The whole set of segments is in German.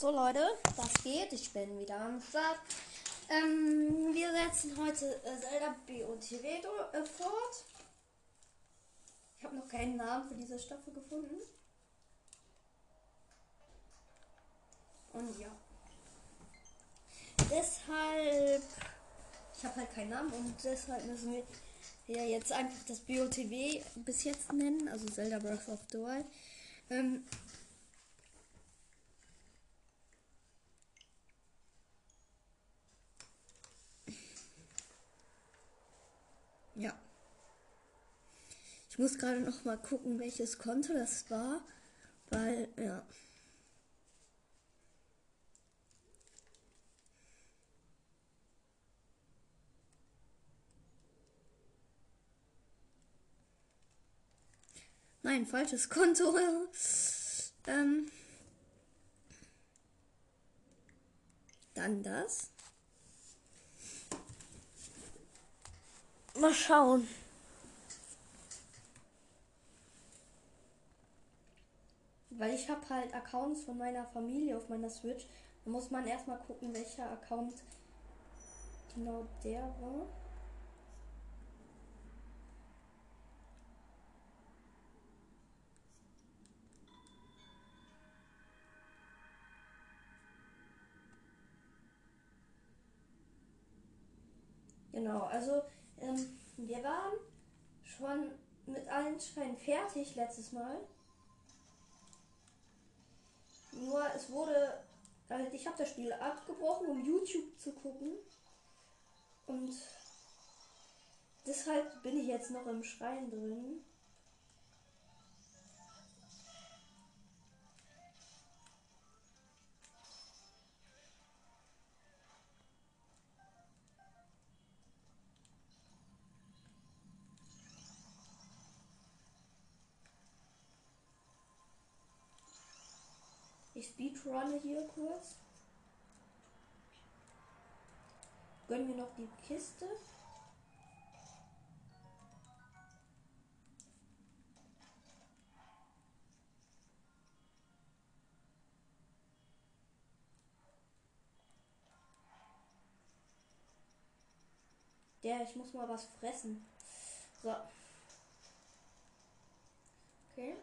So Leute, was geht? Ich bin wieder am Start. Ähm, wir setzen heute äh, Zelda BOTW äh, fort. Ich habe noch keinen Namen für diese Staffel gefunden. Und ja. Deshalb. Ich habe halt keinen Namen und deshalb müssen wir ja jetzt einfach das BOTW bis jetzt nennen, also Zelda Breath of the Wild. Ähm, Ja. Ich muss gerade noch mal gucken, welches Konto das war, weil ja. Nein, falsches Konto. ähm, dann das. Mal schauen. Weil ich habe halt Accounts von meiner Familie auf meiner Switch. Da muss man erstmal gucken, welcher Account genau der war. Genau, also ähm, wir waren schon mit allen Schreien fertig letztes Mal. Nur es wurde, also ich habe das Spiel abgebrochen, um YouTube zu gucken. Und deshalb bin ich jetzt noch im Schrein drin. Speedrunne hier kurz. Gönnen wir noch die Kiste. Der, ich muss mal was fressen. So. Okay.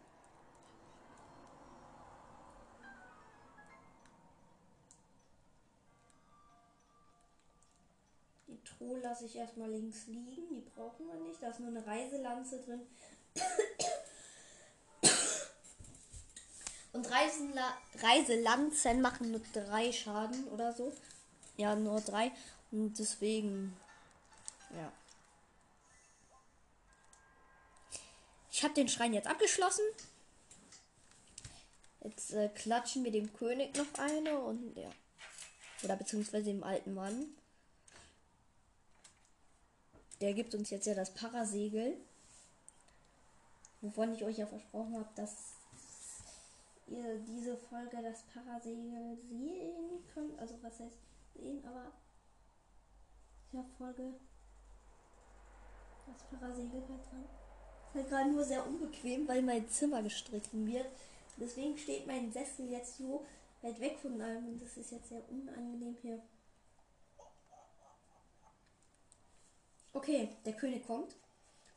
Truhe lasse ich erstmal links liegen. Die brauchen wir nicht. Da ist nur eine Reiselanze drin. Und Reisenla Reiselanzen machen nur drei Schaden oder so. Ja, nur drei. Und deswegen. Ja. Ich habe den Schrein jetzt abgeschlossen. Jetzt äh, klatschen wir dem König noch eine und ja. Oder beziehungsweise dem alten Mann. Der gibt uns jetzt ja das Parasegel. Wovon ich euch ja versprochen habe, dass ihr diese Folge das Parasegel sehen könnt. Also was heißt sehen, aber der Folge das Parasegel halt dran. Ist halt gerade nur sehr unbequem, weil mein Zimmer gestrichen wird. Deswegen steht mein Sessel jetzt so weit weg von allem und das ist jetzt sehr unangenehm hier. Okay, der König kommt.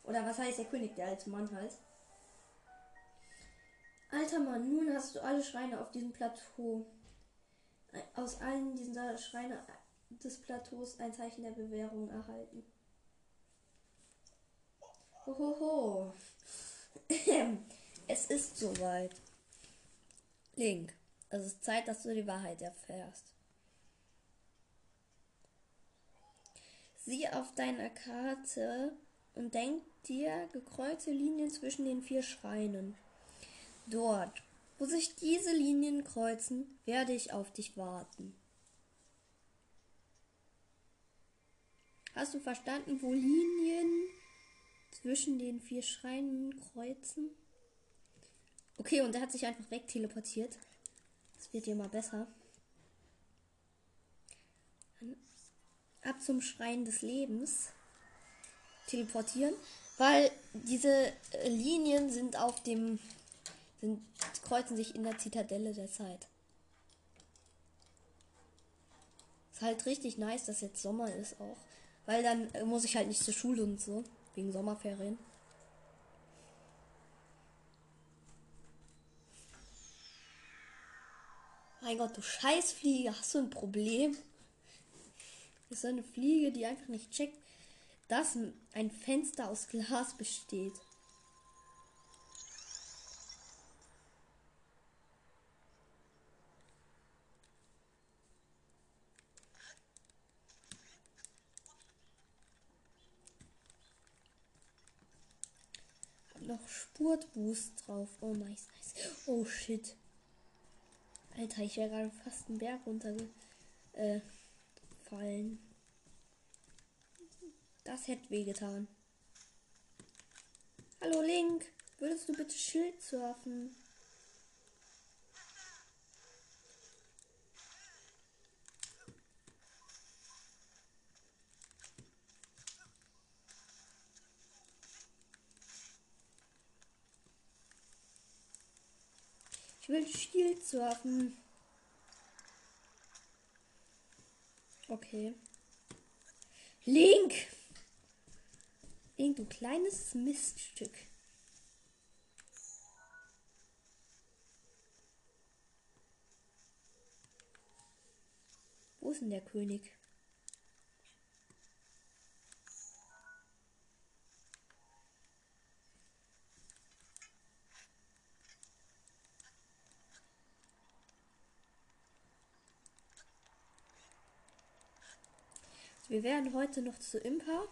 Oder was heißt der König, der als Mann heißt? Alter Mann, nun hast du alle Schreine auf diesem Plateau. Aus allen diesen Schreine des Plateaus ein Zeichen der Bewährung erhalten. Hohoho. es ist soweit. Link, es ist Zeit, dass du die Wahrheit erfährst. Sieh auf deiner Karte und denk dir gekreuzte Linien zwischen den vier Schreinen. Dort, wo sich diese Linien kreuzen, werde ich auf dich warten. Hast du verstanden, wo Linien zwischen den vier Schreinen kreuzen? Okay, und er hat sich einfach wegteleportiert. Das wird ja mal besser. Ab zum Schrein des Lebens teleportieren, weil diese äh, Linien sind auf dem sind kreuzen sich in der Zitadelle der Zeit. Ist halt richtig nice, dass jetzt Sommer ist auch. Weil dann äh, muss ich halt nicht zur Schule und so. Wegen Sommerferien. Mein Gott, du Scheißfliege, hast du ein Problem? Ist eine Fliege, die einfach nicht checkt, dass ein Fenster aus Glas besteht. noch Spurtboost drauf. Oh, nice, nice. Oh, shit. Alter, ich wäre gerade fast einen Berg runtergefallen. Äh, das hätte wehgetan. Hallo Link, würdest du bitte Schild surfen? will Shield surfen. Okay. Link! Link, du kleines Miststück. Wo ist denn der König? Wir werden heute noch zu Impa,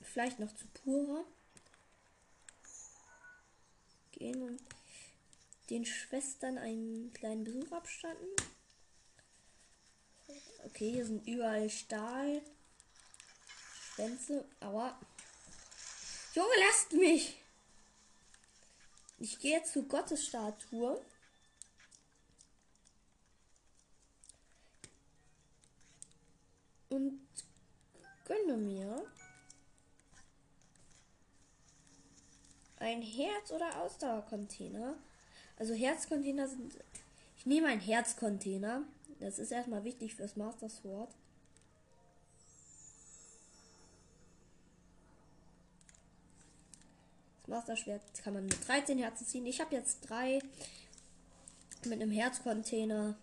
vielleicht noch zu Pura gehen und den Schwestern einen kleinen Besuch abstatten. Okay, hier sind überall Stahl. Schwänze, aber. Junge, lasst mich! Ich gehe jetzt zur Gottesstatue. Und gönne mir ein Herz- oder Ausdauercontainer. Also Herzcontainer sind. Ich nehme ein Herzcontainer. Das ist erstmal wichtig fürs Master Sword. Das Master Schwert kann man mit 13 Herzen ziehen. Ich habe jetzt drei mit einem Herzcontainer.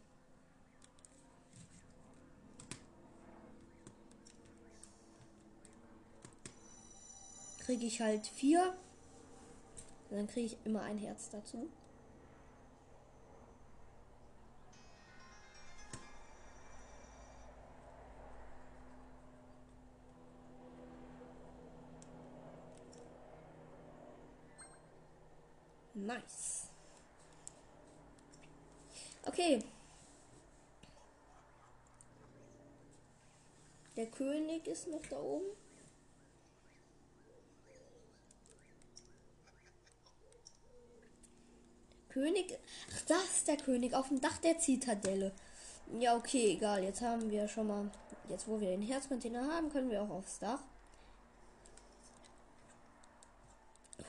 Kriege ich halt vier. dann kriege ich immer ein Herz dazu. Nice. Okay. Der König ist noch da oben. König. Ach, das ist der König auf dem Dach der Zitadelle. Ja, okay, egal. Jetzt haben wir schon mal. Jetzt, wo wir den Herzcontainer haben, können wir auch aufs Dach.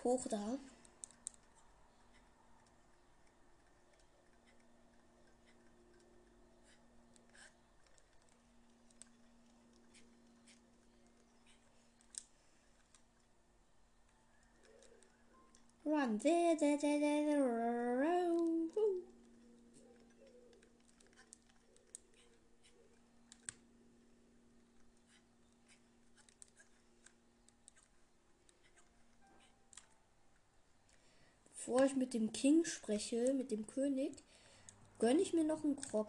Hoch da. Run. Bevor ich mit dem King spreche, mit dem König, gönne ich mir noch einen Krog.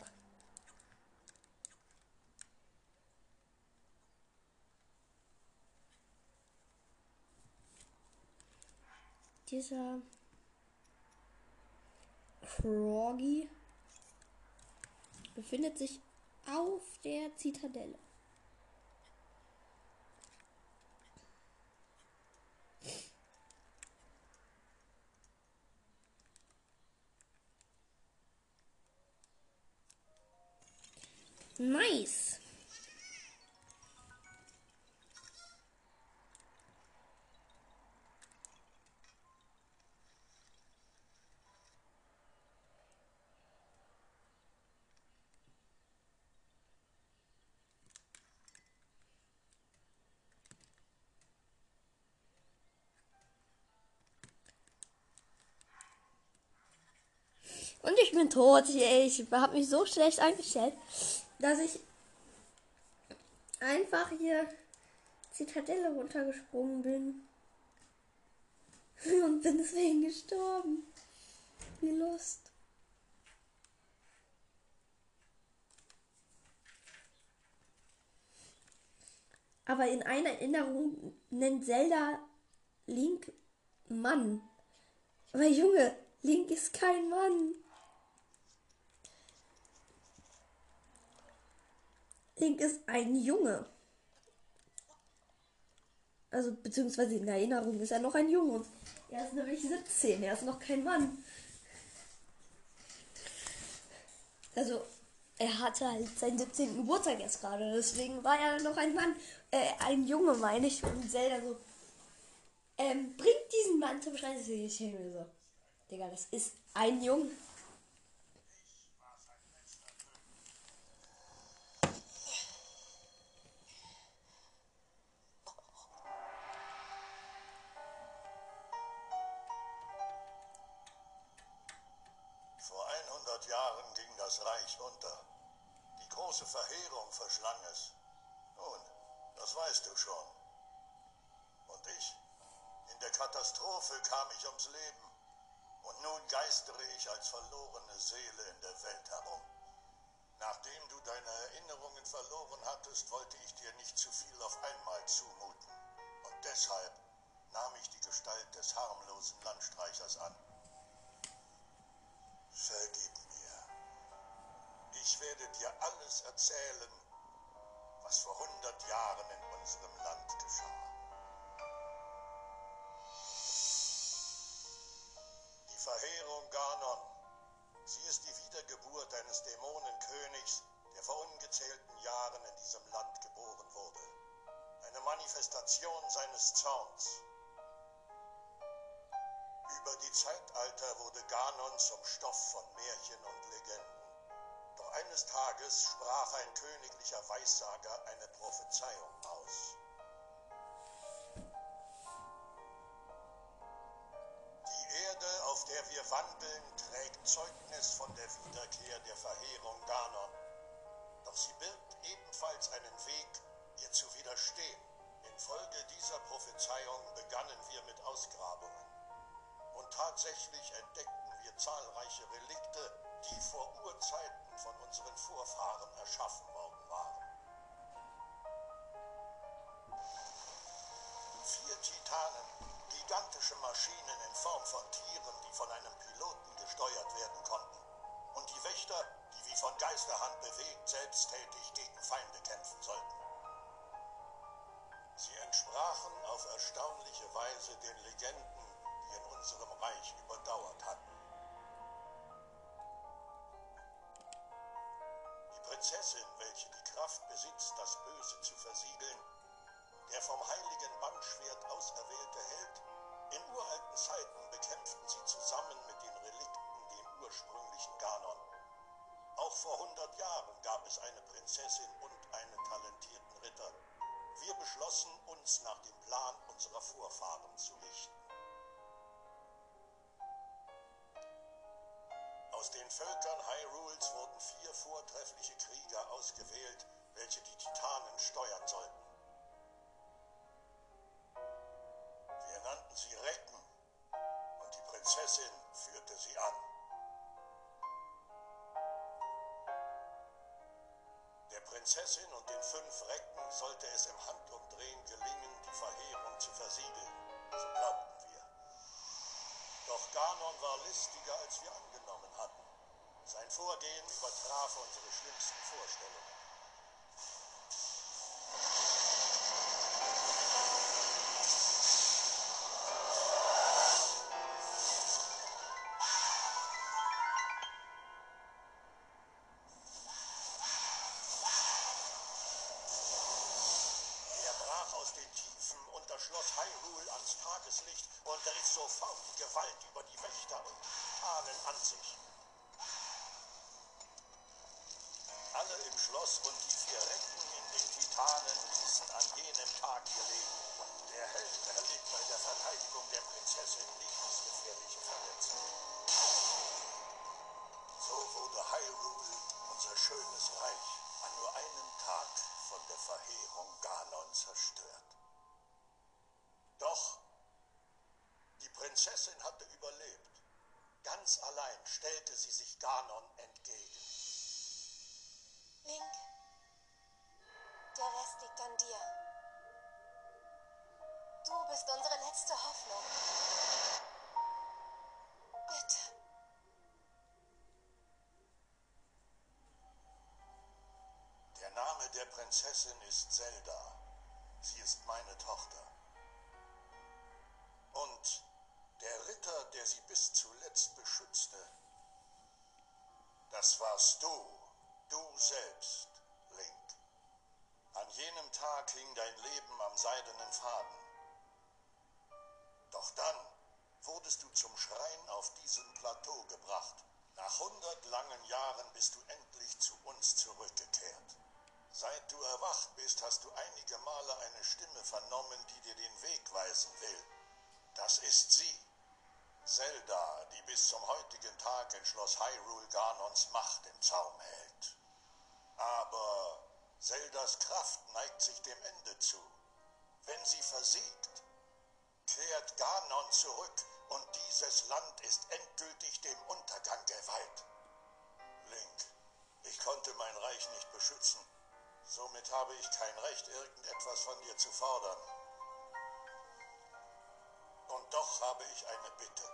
Dieser Froggy befindet sich auf der Zitadelle. Nice. Bin tot. Ich, ich habe mich so schlecht eingestellt, dass ich einfach hier Zitadelle runtergesprungen bin. Und bin deswegen gestorben. Wie Lust. Aber in einer Erinnerung nennt Zelda Link Mann. Aber Junge, Link ist kein Mann. Link ist ein Junge. Also, beziehungsweise in Erinnerung ist er noch ein Junge. Er ist nämlich 17, er ist noch kein Mann. Also, er hatte halt seinen 17. Geburtstag jetzt gerade, deswegen war er noch ein Mann, äh, ein Junge, meine ich. Und Zelda so, ähm, bringt diesen Mann zum Schreien. Ich mir so, Digga, das ist ein Junge. Manifestation seines Zorns. Über die Zeitalter wurde Ganon zum Stoff von Märchen und Legenden eines Tages sprach ein königlicher Weissager eine Prophezeiung aus. Die Erde, auf der wir wandeln, trägt Zeugnis von der Wiederkehr der Verheerung Ganon. Doch sie birgt ebenfalls einen Weg, ihr zu widerstehen. Infolge dieser Prophezeiung begannen wir mit Ausgrabungen. Und tatsächlich entdeckten wir zahlreiche Relikte, die vor Urzeiten von unseren Vorfahren erschaffen worden waren. Vier Titanen, gigantische Maschinen in Form von Tieren, die von einem Piloten gesteuert werden konnten. Und die Wächter, die wie von Geisterhand bewegt, selbsttätig gegen Feinde kämpfen sollten. Entsprachen auf erstaunliche Weise den Legenden, die in unserem Reich überdauert hatten. Wir beschlossen, uns nach dem Plan unserer Vorfahren zu richten. Aus den Völkern Hyrules wurden vier vortreffliche Krieger ausgewählt, welche die Titanen steuern sollten. Wir nannten sie Recken und die Prinzessin Prinzessin und den fünf Recken sollte es im Handumdrehen gelingen, die Verheerung zu versiegeln. So glaubten wir. Doch Ganon war listiger, als wir angenommen hatten. Sein Vorgehen übertraf unsere schlimmsten Vorstellungen. Der Prinzessin ist Zelda. Sie ist meine Tochter. Erwacht bist, hast du einige Male eine Stimme vernommen, die dir den Weg weisen will. Das ist sie. Zelda, die bis zum heutigen Tag in Schloss Hyrule Ganons Macht im Zaum hält. Aber Zeldas Kraft neigt sich dem Ende zu. Wenn sie versiegt, kehrt Ganon zurück und dieses Land ist endgültig dem Untergang geweiht. Link, ich konnte mein Reich nicht beschützen. Somit habe ich kein Recht, irgendetwas von dir zu fordern. Und doch habe ich eine Bitte.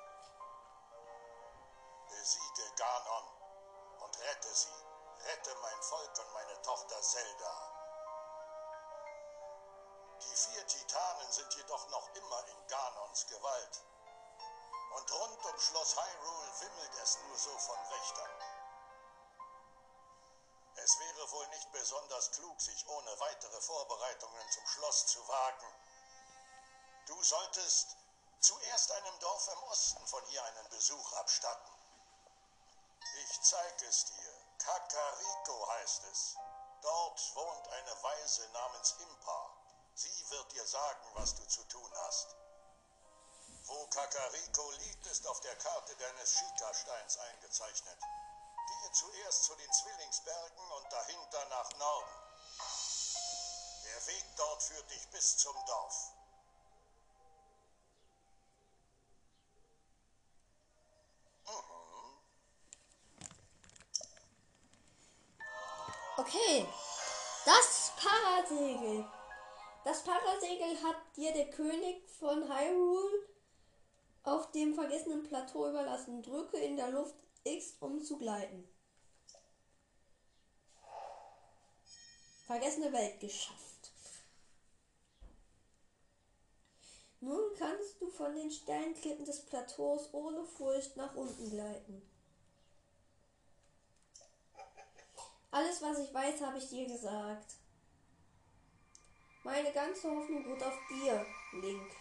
Besiege Ganon und rette sie. Rette mein Volk und meine Tochter Zelda. Die vier Titanen sind jedoch noch immer in Ganons Gewalt. Und rund um Schloss Hyrule wimmelt es nur so von Wächtern. Es wäre wohl nicht besonders klug, sich ohne weitere Vorbereitungen zum Schloss zu wagen. Du solltest zuerst einem Dorf im Osten von hier einen Besuch abstatten. Ich zeig es dir. Kakariko heißt es. Dort wohnt eine Weise namens Impa. Sie wird dir sagen, was du zu tun hast. Wo Kakariko liegt, ist auf der Karte deines Shika-Steins eingezeichnet. Gehe zuerst zu den Zwillingsbergen und dahinter nach Norden. Der Weg dort führt dich bis zum Dorf. Okay, das Parasegel. Das Parasegel hat dir der König von Hyrule auf dem vergessenen Plateau überlassen. Drücke in der Luft X, um zu gleiten. Vergessene Welt geschafft. Nun kannst du von den Sternklippen des Plateaus ohne Furcht nach unten gleiten. Alles, was ich weiß, habe ich dir gesagt. Meine ganze Hoffnung ruht auf dir, Link.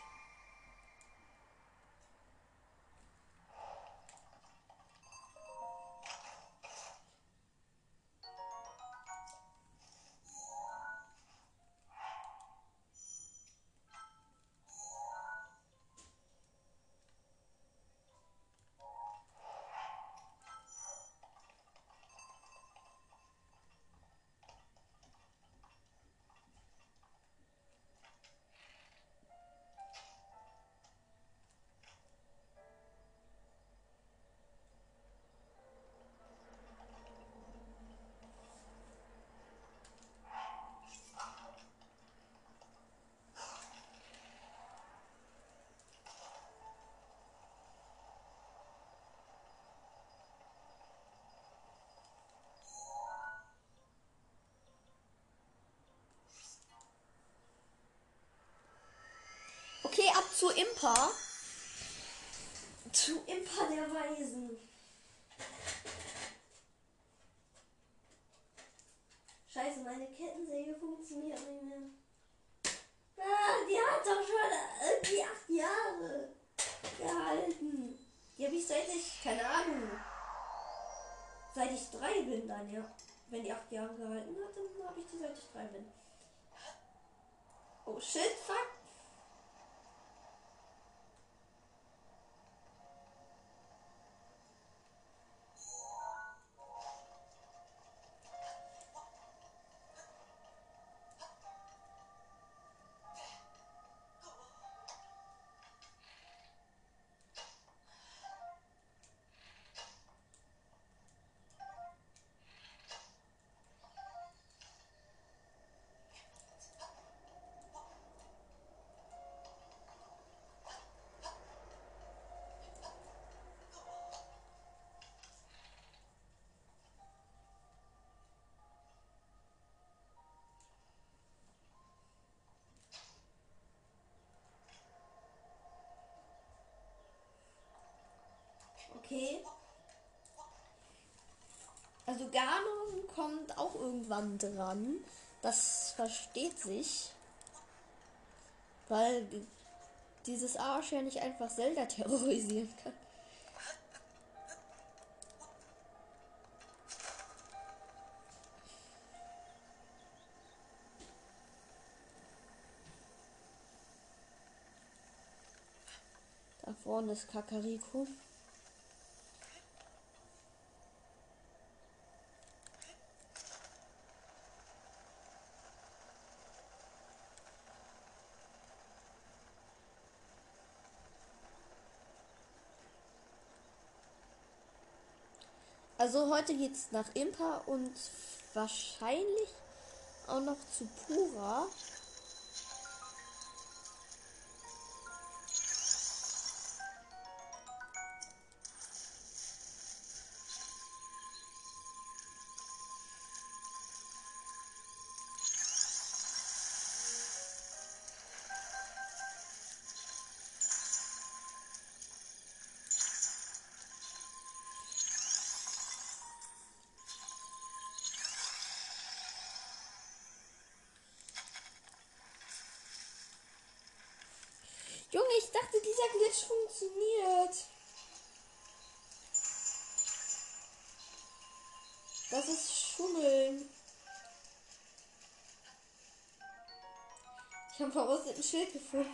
Zu Impa. Zu Impa der Weisen. Scheiße, meine Kettensäge funktioniert nicht mehr. Ah, die hat doch schon irgendwie acht Jahre gehalten. Die habe ich seit ich, keine Ahnung, seit ich drei bin dann, ja. Wenn die acht Jahre gehalten hat, dann habe ich die seit ich drei bin. Oh shit, fuck. Ganon kommt auch irgendwann dran. Das versteht sich. Weil dieses Arsch ja nicht einfach Zelda terrorisieren kann. Da vorne ist Kakariko. Also heute geht's nach Impa und wahrscheinlich auch noch zu Pura. Junge, ich dachte, dieser Glitch funktioniert. Das ist Schummeln. Ich habe verrosteten Schild gefunden.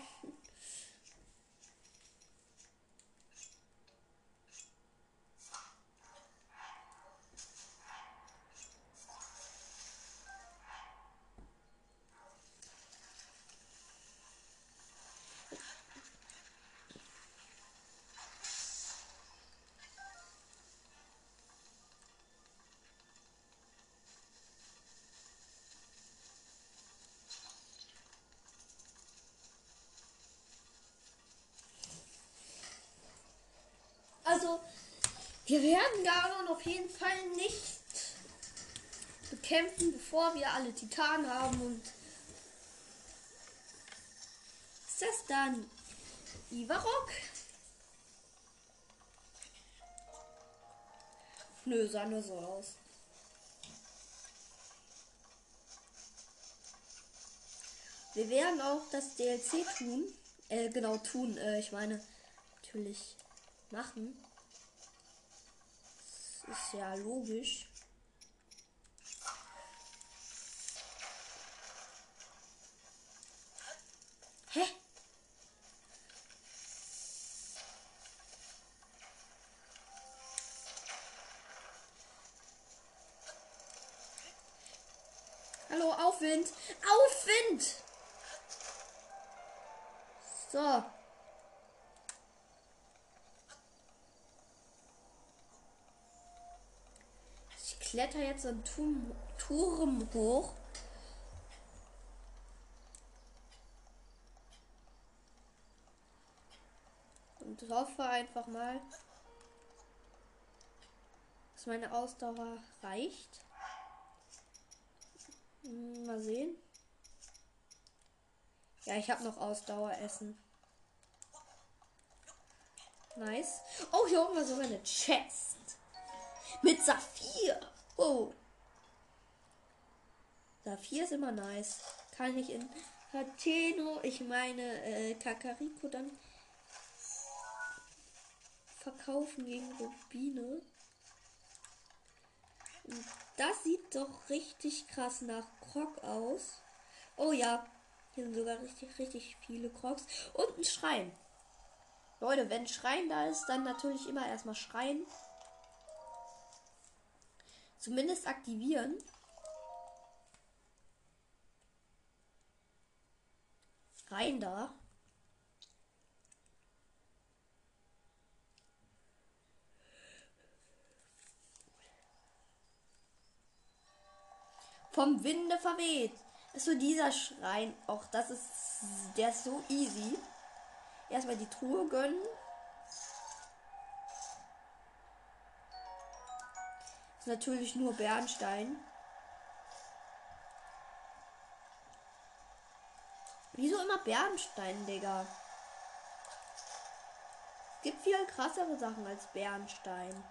Wir werden Ganon auf jeden Fall nicht bekämpfen, bevor wir alle Titanen haben und ist das dann Ivarok? Nö, sah nur so aus. Wir werden auch das DLC tun. Äh, genau tun. Äh, ich meine, natürlich machen. Ist ja logisch. Hä? Hallo, Aufwind! Aufwind! So. Ich kletter jetzt einen Turm, Turm hoch. Und hoffe einfach mal, dass meine Ausdauer reicht. Hm, Mal sehen. Ja, ich habe noch Ausdauer essen. Nice. Oh, hier oben war sogar eine Chest. Mit Saphir. Oh. Saphir ist immer nice. Kann ich in Hateno, ich meine äh, Kakariko dann verkaufen gegen Rubine. Das sieht doch richtig krass nach Krog aus. Oh ja, hier sind sogar richtig, richtig viele Crocs. Und ein Schrein. Leute, wenn ein Schrein da ist, dann natürlich immer erstmal schreien. Zumindest aktivieren. Rein da. Vom Winde verweht. Ist so dieser Schrein. Auch das ist. Der ist so easy. Erstmal die Truhe gönnen. Ist natürlich nur Bernstein. Wieso immer Bernstein, Digga? gibt viel krassere Sachen als Bernstein.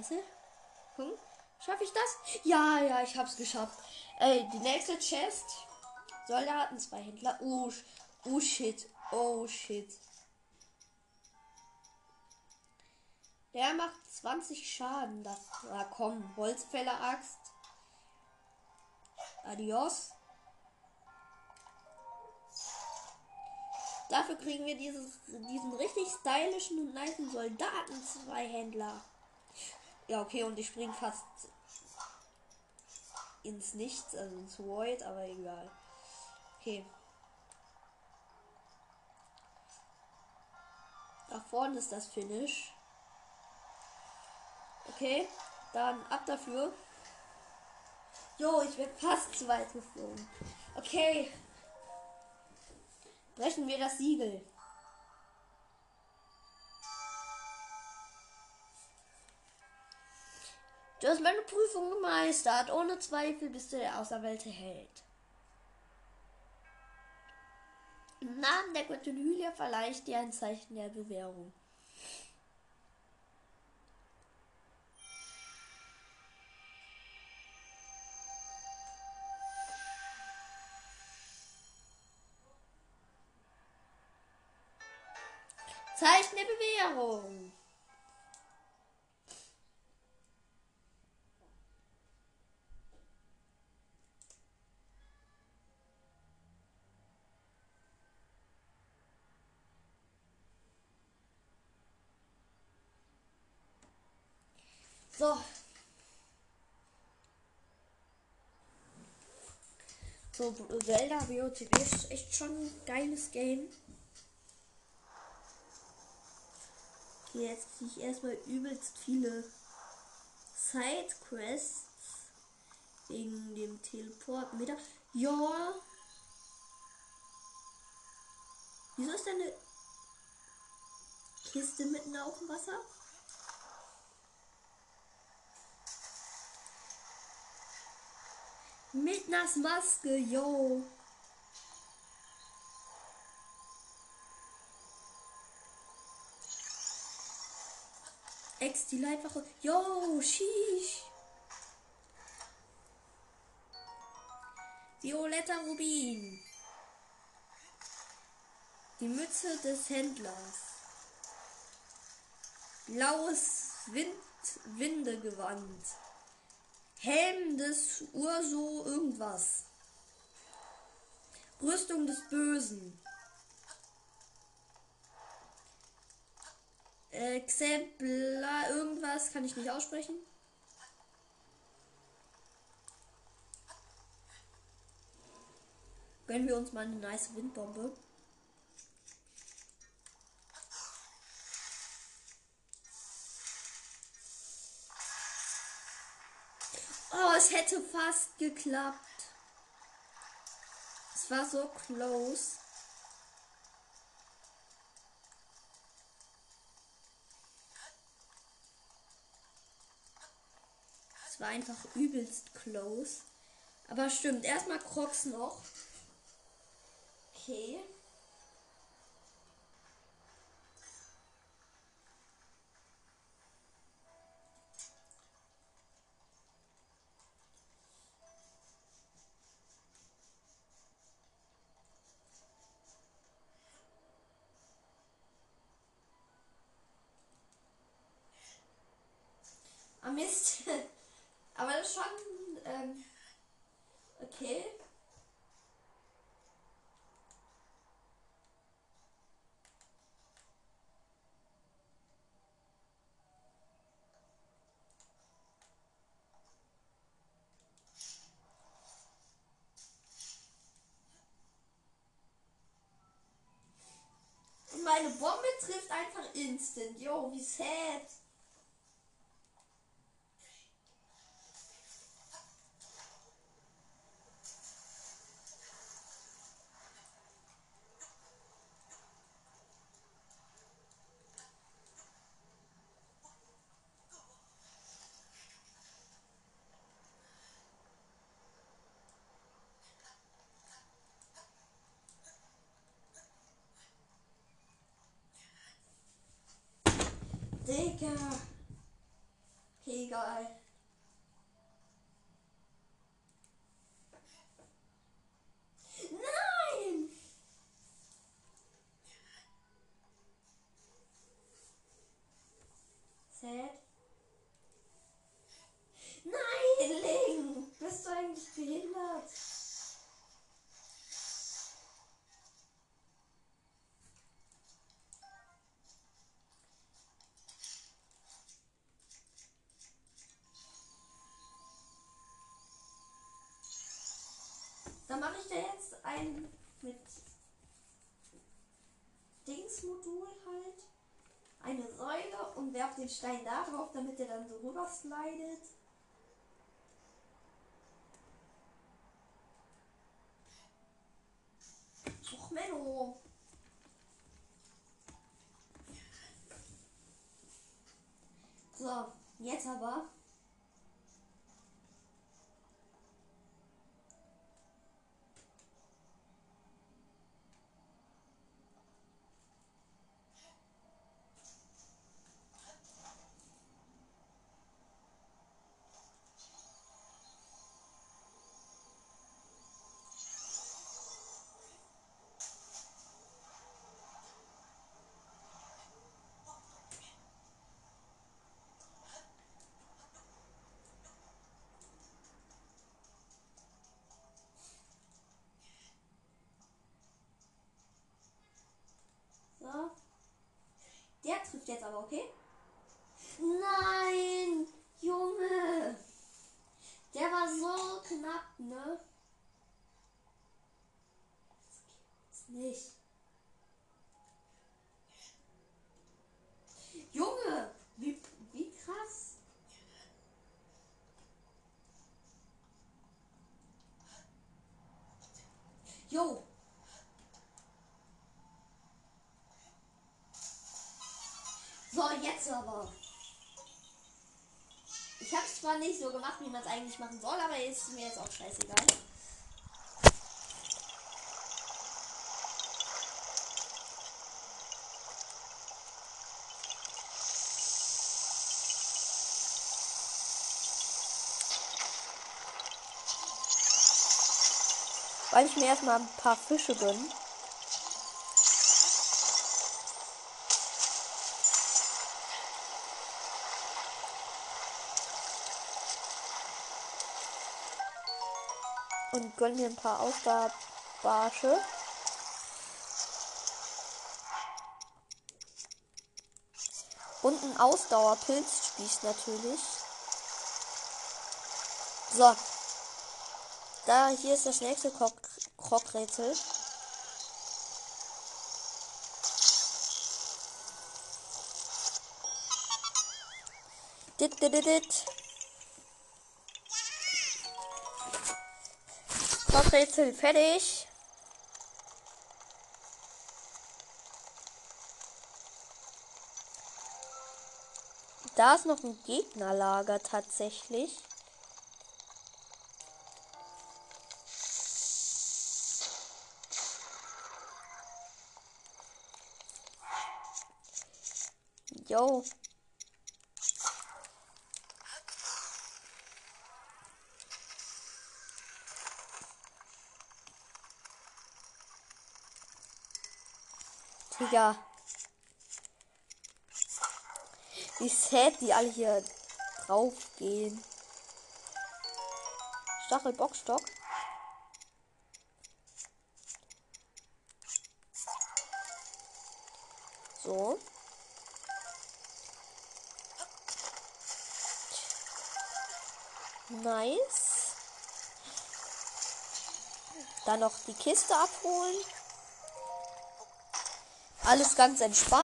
Scheiße. Hm? Schaffe ich das? Ja, ja, ich hab's geschafft. Ey, die nächste Chest. Soldaten, zwei Händler. Oh, oh shit. Oh shit. Der macht 20 Schaden. Das, na komm, Holzfäller-Axt. Adios. Dafür kriegen wir dieses, diesen richtig stylischen und nice Soldaten zwei Händler. Ja, okay, und ich spring fast ins Nichts, also ins Void, aber egal. Okay. Da vorne ist das Finish. Okay, dann ab dafür. Jo, ich werde fast zu weit geflogen. Okay. Brechen wir das Siegel. Du hast meine Prüfung gemeistert. Ohne Zweifel bist du der auserwählte Held. Im Namen der Göttin Hylia verleihe ich dir ein Zeichen der Bewährung. So. So, Zelda BOTW ist echt schon ein geiles Game. Jetzt kriege ich erstmal übelst viele Sidequests wegen dem Teleport mit. Ja. Wieso ist eine Kiste mitten auf dem Wasser? Mit Nas Maske, yo. Ex die Leibwache. Yo, sheesh. Violetter Rubin. Die Mütze des Händlers. Blaues Wind Windegewand. Helm des Urso irgendwas. Rüstung des Bösen. Exemplar irgendwas kann ich nicht aussprechen. Gönnen wir uns mal eine nice Windbombe. Oh, es hätte fast geklappt. Es war so close. Es war einfach übelst close. Aber stimmt, erstmal Crocs noch. Okay. Ah, Mist. Aber das ist schon. Ähm, okay. Meine Bombe trifft einfach instant. Yo, wie sad. Digga. Okay, egal. Nein! Sad. Nein, Ling! Bist du eigentlich behindert? Dann mache ich da jetzt ein mit Dingsmodul halt eine Säule und werf den Stein da drauf, damit er dann so rüber slidet. Och, Menno. So, jetzt aber. So. Der trifft jetzt aber, okay? Nein! Junge! Der war so knapp, ne? Das gibt's nicht. Junge! Wie, wie krass! Jo! So, jetzt aber. Ich habe es zwar nicht so gemacht, wie man es eigentlich machen soll, aber ist mir jetzt auch scheißegal. Weil ich mir erstmal ein paar Fische gönne. Und gönn mir ein paar Ausdauerbarsche. Und ein Ausdauerpilzspieß natürlich. So. Da, hier ist das nächste Krog- Krogrätsel. Dit, dit, dit. Krogrätsel fertig. Da ist noch ein Gegnerlager tatsächlich. Jo. Digga. Wie sad die alle hier drauf gehen. Stachel Bockstock. So. Nice. Dann noch die Kiste abholen. Alles ganz entspannt.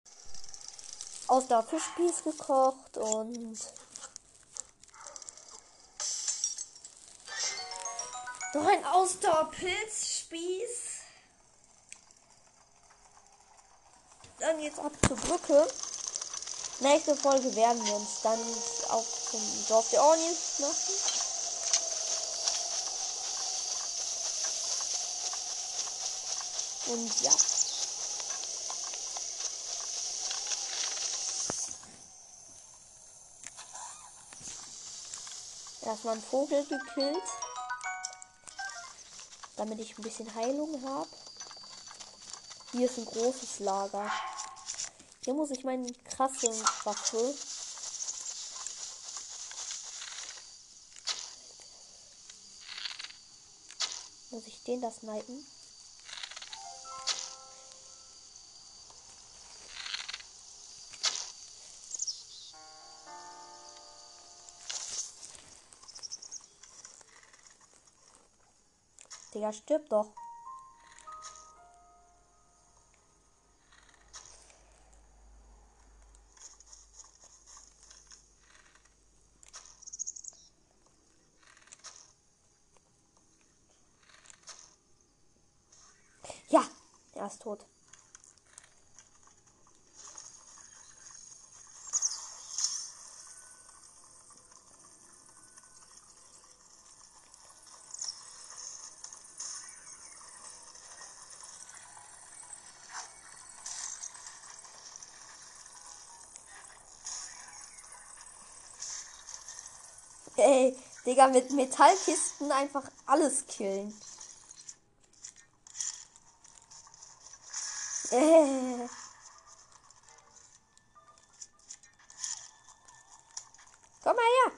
Aus der Fischspieß gekocht und noch ein Ausdauerpilzspieß. Dann jetzt ab zur Brücke. Nächste Folge werden wir uns dann auch zum Dorf der Ornis machen. Und ja. Erstmal einen Vogel gekillt. Damit ich ein bisschen Heilung habe. Hier ist ein großes Lager. Hier muss ich meine krasse Waffe. Muss ich den das snipen? Digga, stirb doch. Ja, er ist tot. Ey, Digga, mit Metallkisten einfach alles killen. Äh. Komm mal her.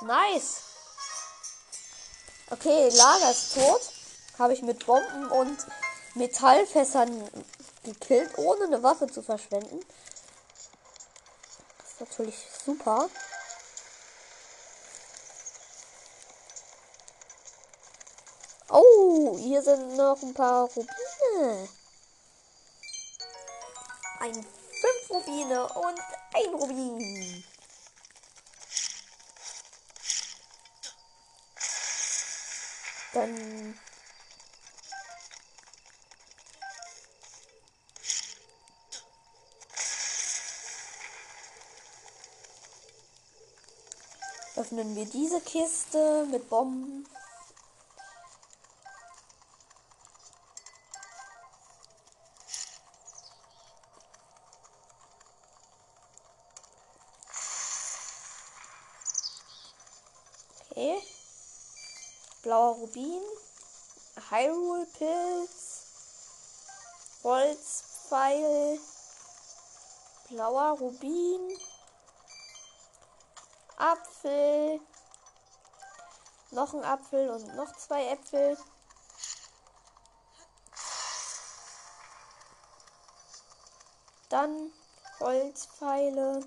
Nice. Okay, Lager ist tot. Habe ich mit Bomben und Metallfässern gekillt, ohne eine Waffe zu verschwenden. Das ist natürlich super. Oh, hier sind noch ein paar Rubine. Ein fünf Rubine und ein Rubin. Dann öffnen wir diese Kiste mit Bomben. Okay. Blauer Rubin. Hyrule Pilz. Holzpfeil. Blauer Rubin. Apfel. Noch ein Apfel und noch zwei Äpfel. Dann Holzpfeile.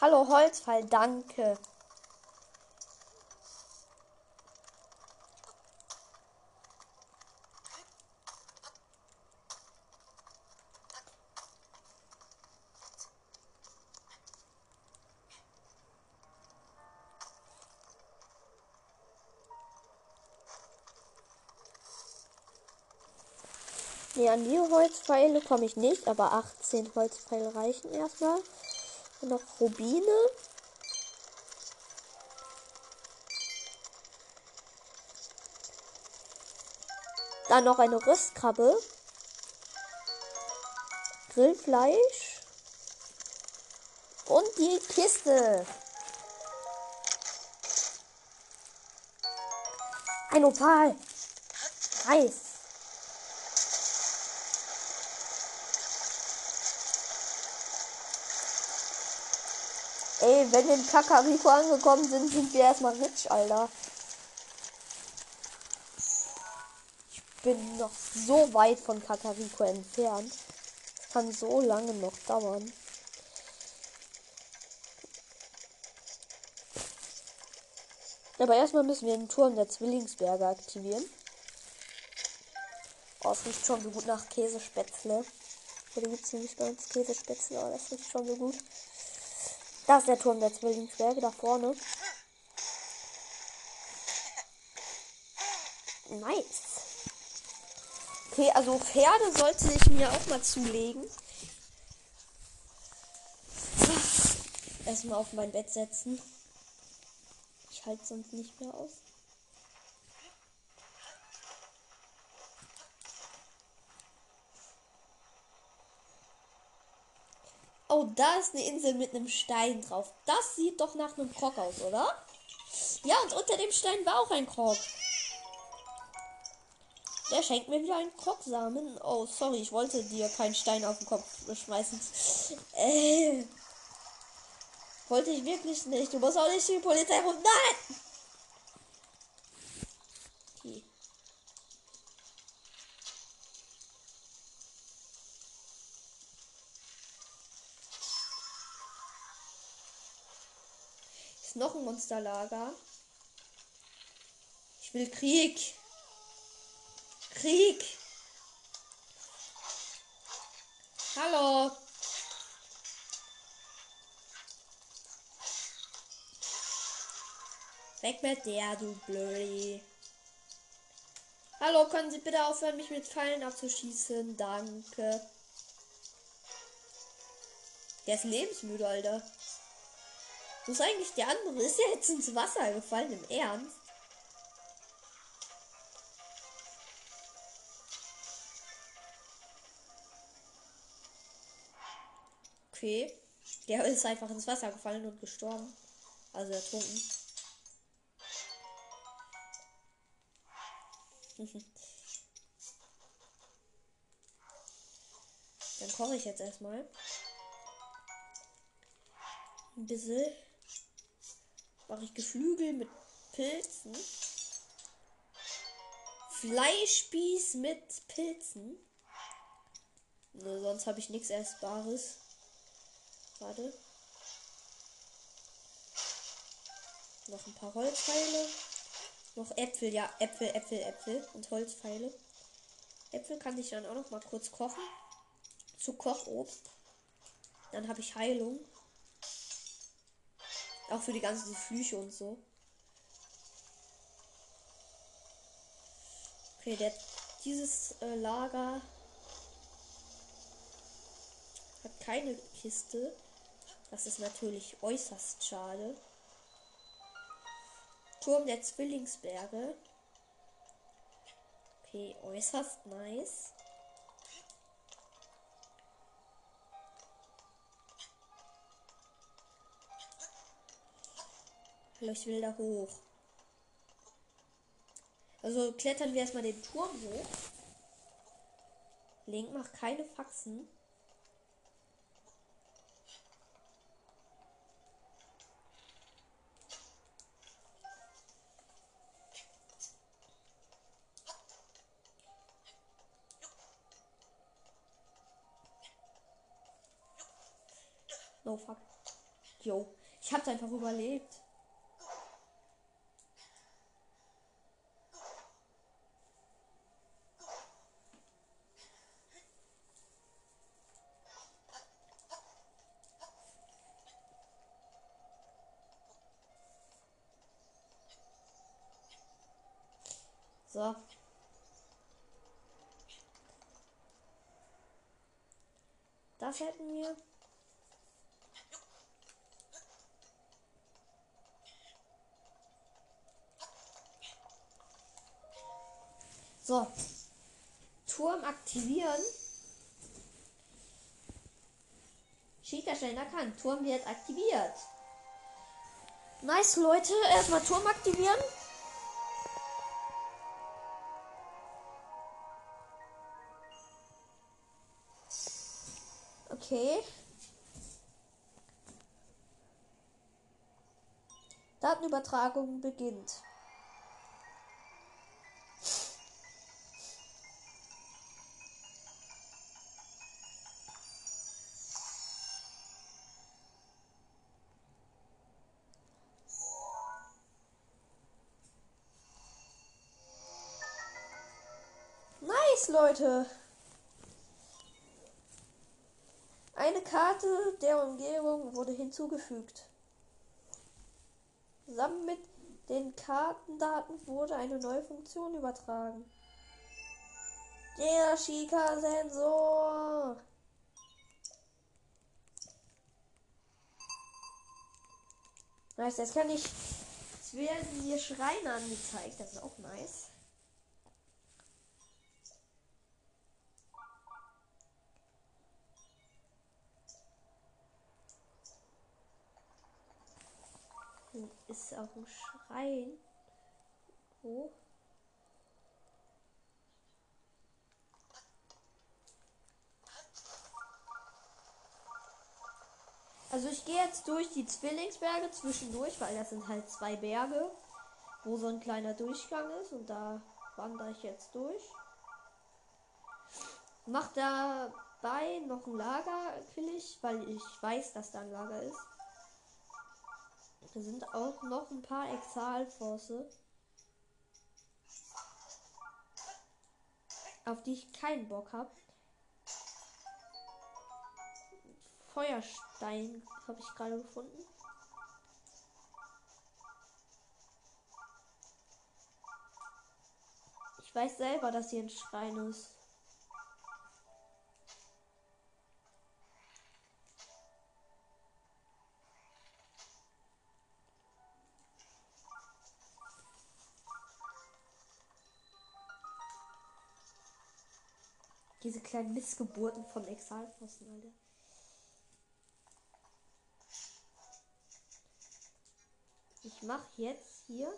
Hallo Holzfall, danke. Nee, an die Holzpfeile komme ich nicht, aber 18 Holzpfeile reichen erstmal. Noch Rubine. Dann noch eine Röstkrabbe. Grillfleisch. Und die Kiste. Ein Opal. Reis. Ey, wenn wir in Kakariko angekommen sind, sind wir erstmal rich, Alter. Ich bin noch so weit von Kakariko entfernt. Das kann so lange noch dauern. Aber erstmal müssen wir den Turm der Zwillingsberge aktivieren. Oh, es riecht schon so gut nach Käsespätzle. Hier gibt es nämlich bei uns Käsespätzle, aber das riecht schon so gut. Da ist der Turm der Zwillingsberge, da vorne. Nice. Okay, also Pferde sollte ich mir auch mal zulegen. Erstmal auf mein Bett setzen. Ich halte sonst nicht mehr aus. Oh, da ist eine Insel mit einem Stein drauf. Das sieht doch nach einem Krog aus, oder? Ja, und unter dem Stein war auch ein Krog. Der schenkt mir wieder einen Krogsamen. Oh, sorry, ich wollte dir keinen Stein auf den Kopf schmeißen. Äh. Wollte ich wirklich nicht. Du musst auch nicht die Polizei rufen. Nein! Noch ein Monsterlager. Ich will Krieg. Krieg. Hallo. Weg mit der, du Blödi. Hallo, können Sie bitte aufhören, mich mit Pfeilen abzuschießen? Danke. Der ist lebensmüde, Alter. Wo ist eigentlich der andere? Ist er jetzt ins Wasser gefallen? Im Ernst? Okay. Der ist einfach ins Wasser gefallen und gestorben. Also ertrunken. Dann koche ich jetzt erstmal. Ein bisschen. Mache ich Geflügel mit Pilzen. Fleischspieß mit Pilzen. Ne, sonst habe ich nichts Essbares. Warte. Noch ein paar Holzpfeile. Noch Äpfel, ja, Äpfel, Äpfel, Äpfel und Holzpfeile. Äpfel kann ich dann auch noch mal kurz kochen. Zu Kochobst. Dann habe ich Heilung. Auch für die ganzen Flüche und so. Okay, der, dieses äh, Lager hat keine Kiste. Das ist natürlich äußerst schade. Turm der Zwillingsberge. Okay, äußerst nice. Hallo, ich will da hoch. Also klettern wir erstmal den Turm hoch. Link macht keine Faxen. No fuck. Jo. Ich hab's einfach überlebt. So. Das hätten wir. So. Turm aktivieren. Schnell erkannt. Turm wird aktiviert. Nice, Leute. Erstmal Turm aktivieren. Okay. Datenübertragung beginnt. Nice, Leute. Eine Karte der Umgebung wurde hinzugefügt. Zusammen mit den Kartendaten wurde eine neue Funktion übertragen. Der Shika-Sensor. Nice, jetzt kann ich. Es werden hier Schreine angezeigt. Das ist auch nice. Hier ist auch ein Schrein. Wo? Also ich gehe jetzt durch die Zwillingsberge zwischendurch, weil das sind halt zwei Berge, wo so ein kleiner Durchgang ist und da wandere ich jetzt durch. Mach dabei noch ein Lager, will ich, weil ich weiß, dass da ein Lager ist. Da sind auch noch ein paar Exalforce, auf die ich keinen Bock habe. Feuerstein habe ich gerade gefunden. Ich weiß selber, dass hier ein Schrein ist. Diese kleinen Missgeburten von Exalfossen, Alter. Ich mache jetzt hier.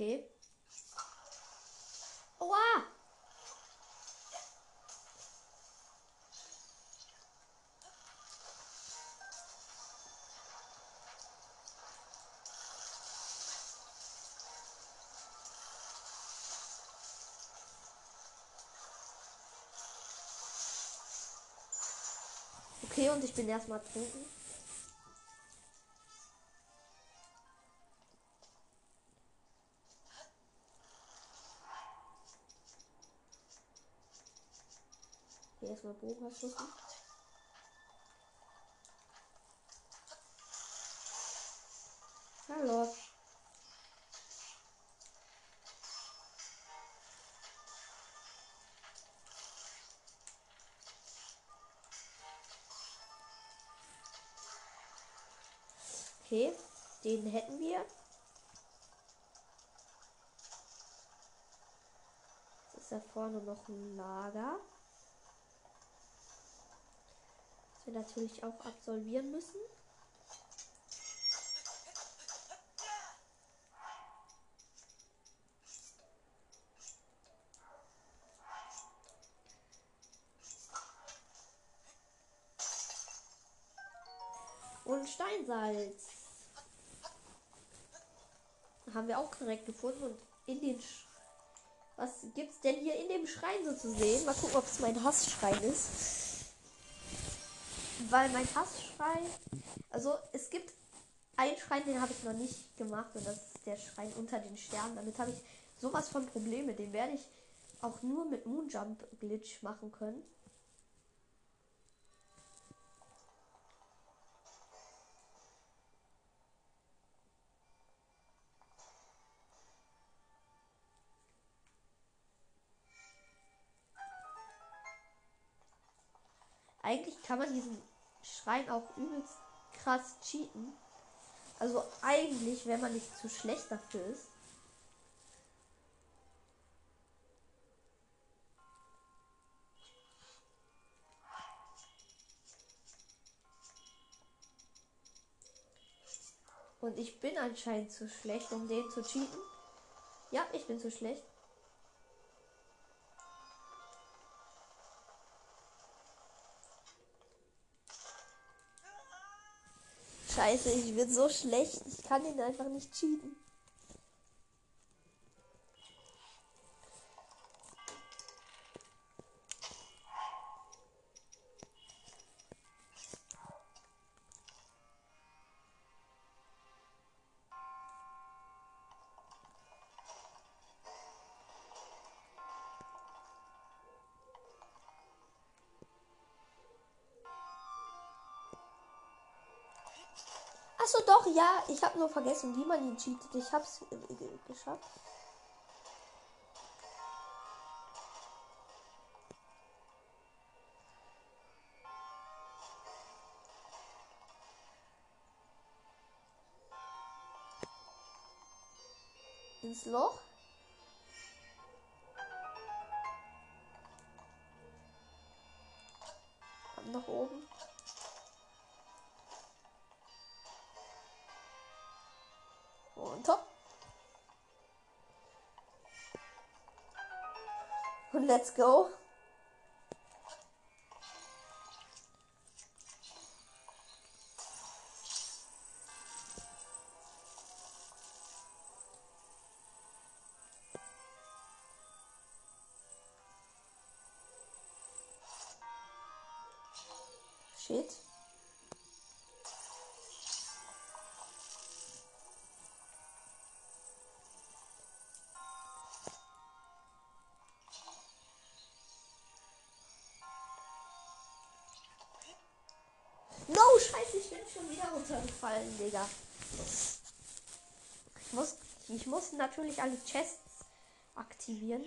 Okay. Oha! Okay, und ich bin erstmal trunken. Hier erstmal Bogenschüssen. Hallo. Okay, den hätten wir. Ist da vorne noch ein Lager. Das wir natürlich auch absolvieren müssen. Und Steinsalz. Haben wir auch korrekt gefunden. Und in den. Sch Was gibt's denn hier in dem Schrein so zu sehen? Mal gucken, ob es mein Hassschrein ist. Weil mein Hassschrein. Also, es gibt einen Schrein, den habe ich noch nicht gemacht. Und das ist der Schrein unter den Sternen. Damit habe ich sowas von Probleme. Den werde ich auch nur mit Moonjump Glitch machen können. Kann man diesen Schrein auch übelst krass cheaten. Also eigentlich, wenn man nicht zu schlecht dafür ist. Und ich bin anscheinend zu schlecht, um den zu cheaten. Ja, ich bin zu schlecht. Scheiße, ich bin so schlecht. Ich kann ihn einfach nicht cheaten. Ich habe nur vergessen, wie man ihn cheatet. Ich hab's ge- geschafft. Ins Loch. Let's go. Schon wieder runtergefallen, Digga. Ich muss, ich muss natürlich alle Chests aktivieren.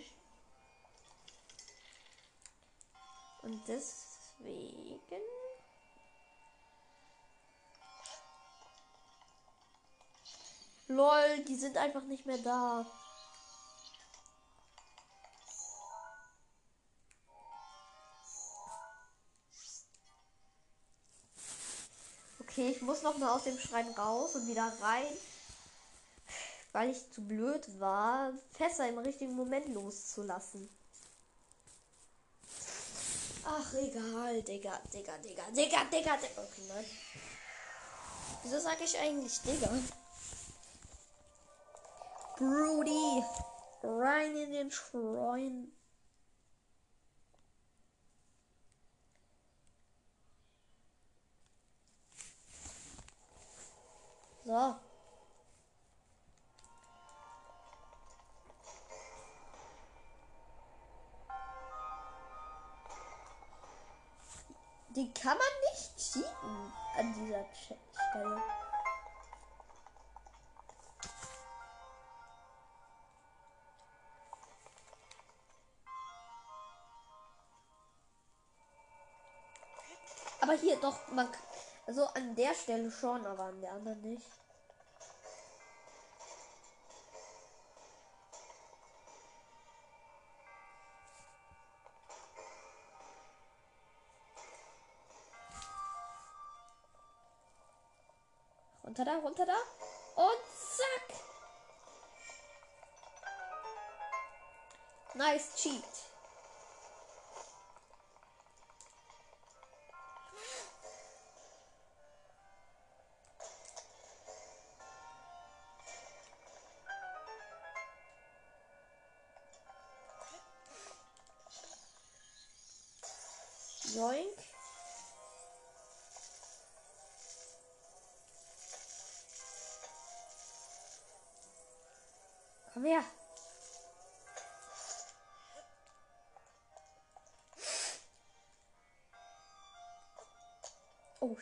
Und deswegen. Lol, die sind einfach nicht mehr da. Okay, ich muss noch mal aus dem Schrein raus und wieder rein. Weil ich zu blöd war, Fässer im richtigen Moment loszulassen. Ach, egal, Digga, Digga, Digga, Digga, Digga, Digga. Okay, nein. Wieso sage ich eigentlich Digga? Brody, rein in den Schrein. So. Die kann man nicht cheaten an dieser Stelle. Aber hier doch, man, k- also an der Stelle schon, aber an der anderen nicht. Runter da, runter da. Und zack. Nice cheat.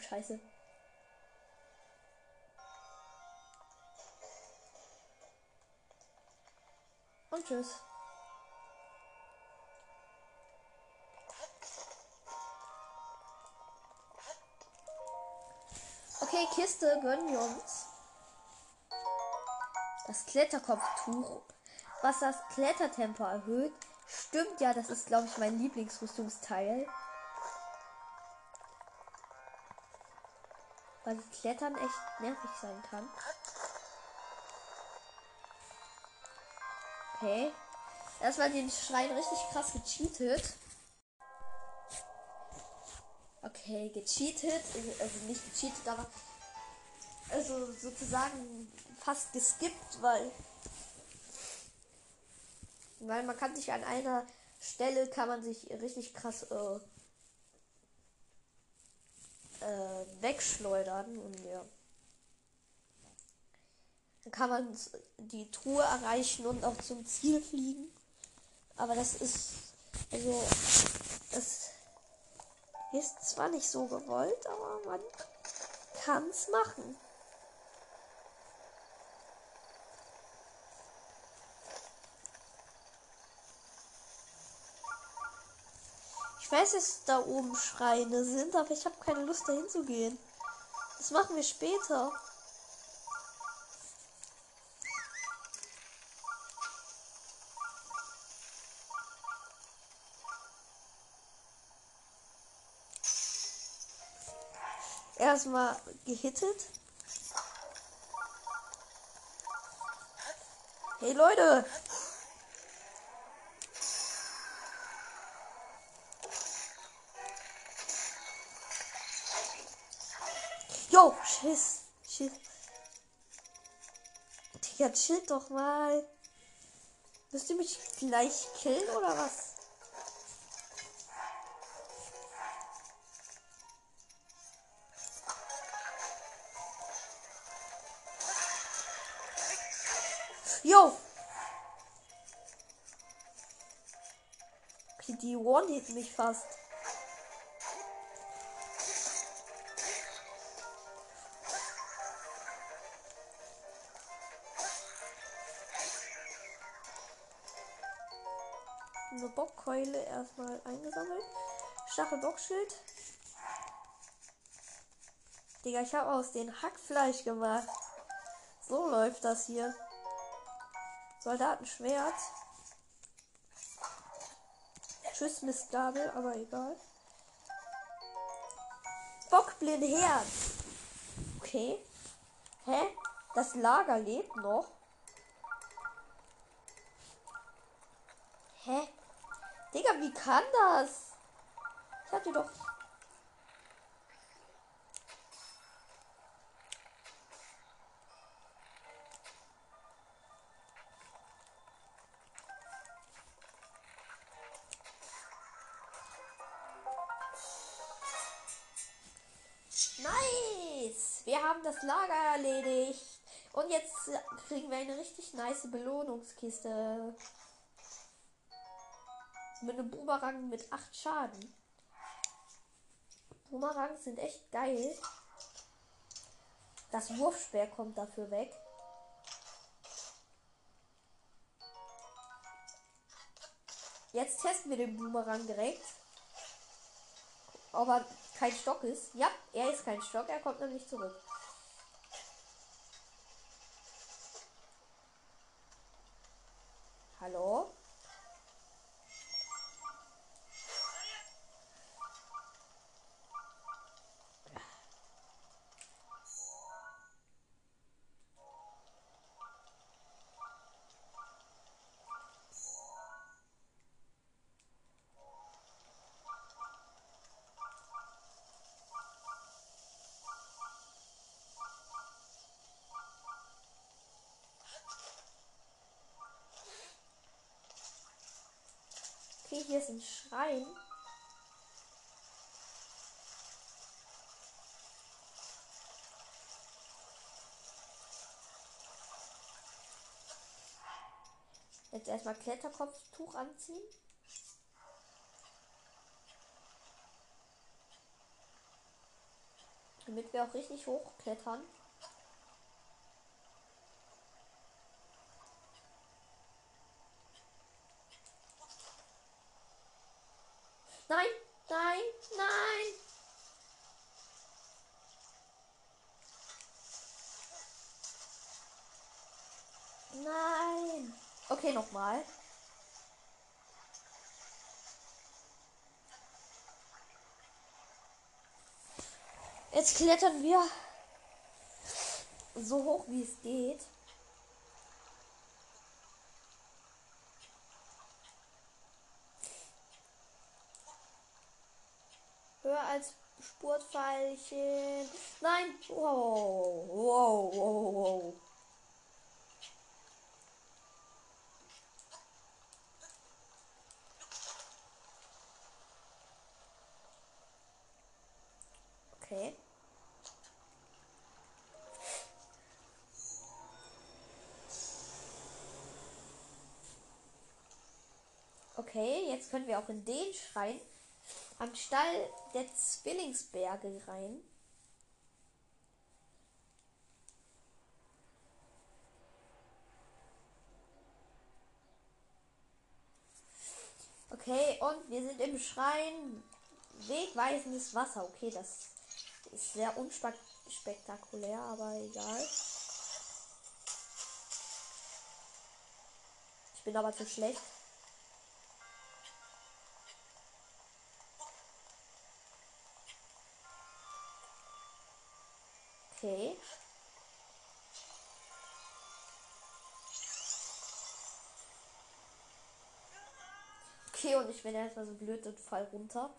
Scheiße. Und tschüss. Okay, Kiste gönnen wir uns. Das Kletterkopftuch, was das Klettertempo erhöht. Stimmt ja, das ist, glaube ich, mein Lieblingsrüstungsteil. Weil Klettern echt nervig sein kann. Okay. Erstmal den Schrein richtig krass gecheatet. Okay, gecheatet. Also nicht gecheatet, aber also sozusagen fast geskippt, weil weil man kann sich an einer Stelle kann man sich richtig krass äh, äh, wegschleudern und ja. Dann kann man die Truhe erreichen und auch zum Ziel fliegen. Aber das ist also das ist zwar nicht so gewollt, aber man kann es machen. Ich weiß, dass da oben Schreine sind, aber ich habe keine Lust dahin zu gehen. Das machen wir später. Erstmal gehittet. Hey Leute! Schiss, Schiss. Digga, chill doch mal. Müsst ihr mich gleich killen oder was? Yo! Okay, die one-hit mich fast. Bockkeule erstmal eingesammelt. Stachelbockschild. Digga, ich habe aus den Hackfleisch gemacht. So läuft das hier. Soldatenschwert. Tschüss, Mistgabel, aber egal. Bockblinde Herz. Okay. Hä? Das Lager lebt noch. Hä? Digga, wie kann das? Ich hatte doch. Nice! Wir haben das Lager erledigt. Und jetzt kriegen wir eine richtig nice Belohnungskiste. Mit einem Boomerang mit 8 Schaden. Boomerangs sind echt geil. Das Wurfspeer kommt dafür weg. Jetzt testen wir den Boomerang direkt. Ob er kein Stock ist. Ja, er ist kein Stock. Er kommt nämlich zurück. Hallo? Okay, hier ist ein Schrein. Jetzt erstmal Kletterkopftuch anziehen. Damit wir auch richtig hochklettern. Nein, nein, nein. Nein. Okay, nochmal. Jetzt klettern wir so hoch wie es geht. Höher als Spurtpfeilchen. Nein. Wow. Wow, wow, wow. Okay. Können wir auch in den Schrein am Stall der Zwillingsberge rein. Okay, und wir sind im Schrein. Wegweisendes Wasser. Okay, das ist sehr unspektakulär, aber egal. Ich bin aber zu schlecht. Okay. Okay, und ich bin erstmal so blöd und fall runter.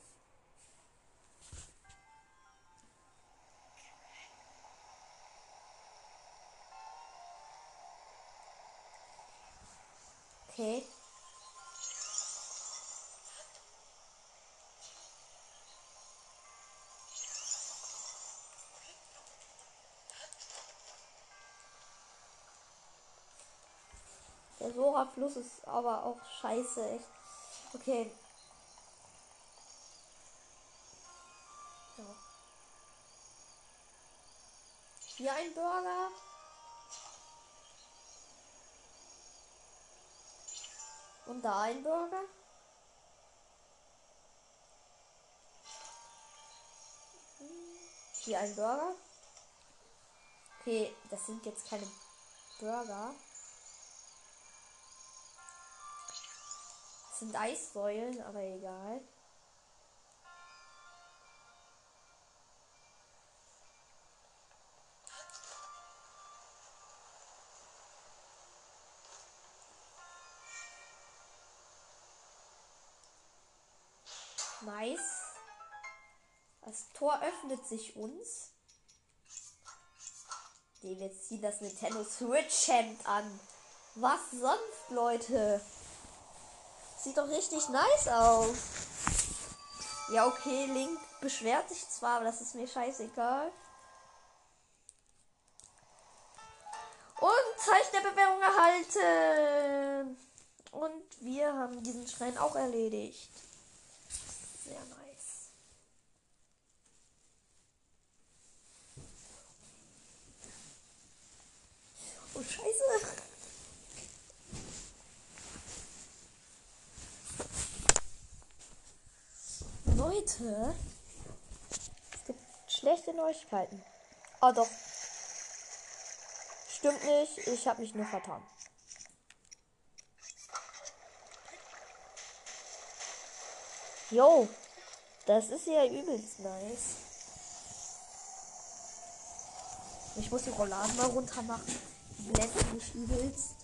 Der Sora-Fluss ist aber auch scheiße, echt. Okay. Ja. Hier ein Burger. Und da ein Burger. Hier ein Burger. Okay, das sind jetzt keine Burger. Sind Eissäulen, aber egal. Nice. Das Tor öffnet sich uns. Nee, wir ziehen das Nintendo Switch Hemd an. Was sonst, Leute? Sieht doch richtig nice aus. Ja, okay, Link beschwert sich zwar, aber das ist mir scheißegal. Und Zeichen der Bewährung erhalten. Und wir haben diesen Schrein auch erledigt. Sehr nice. Oh, scheiße. Leute, es gibt schlechte Neuigkeiten. Oh doch. Stimmt nicht, ich habe mich nur vertan. Jo, das ist ja übelst nice. Ich muss die Rolladen mal runter machen. Die blenden mich übelst.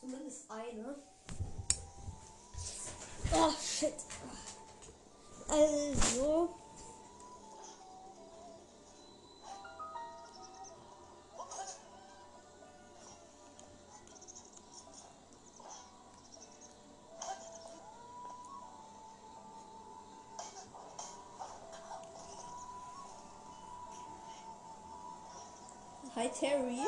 Zumindest eine. Oh, shit. Also. Hi Terry.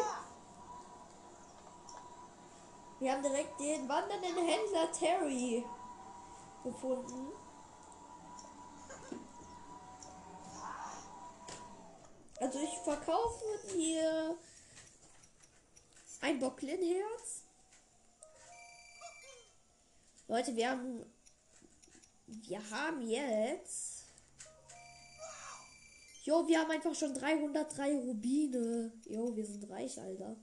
Wir haben direkt den wandernden Händler Terry gefunden. Also ich verkaufe hier ein Bocklinherz. Leute, wir haben wir haben jetzt Jo, wir haben einfach schon 303 Rubine. Jo, wir sind reich, Alter.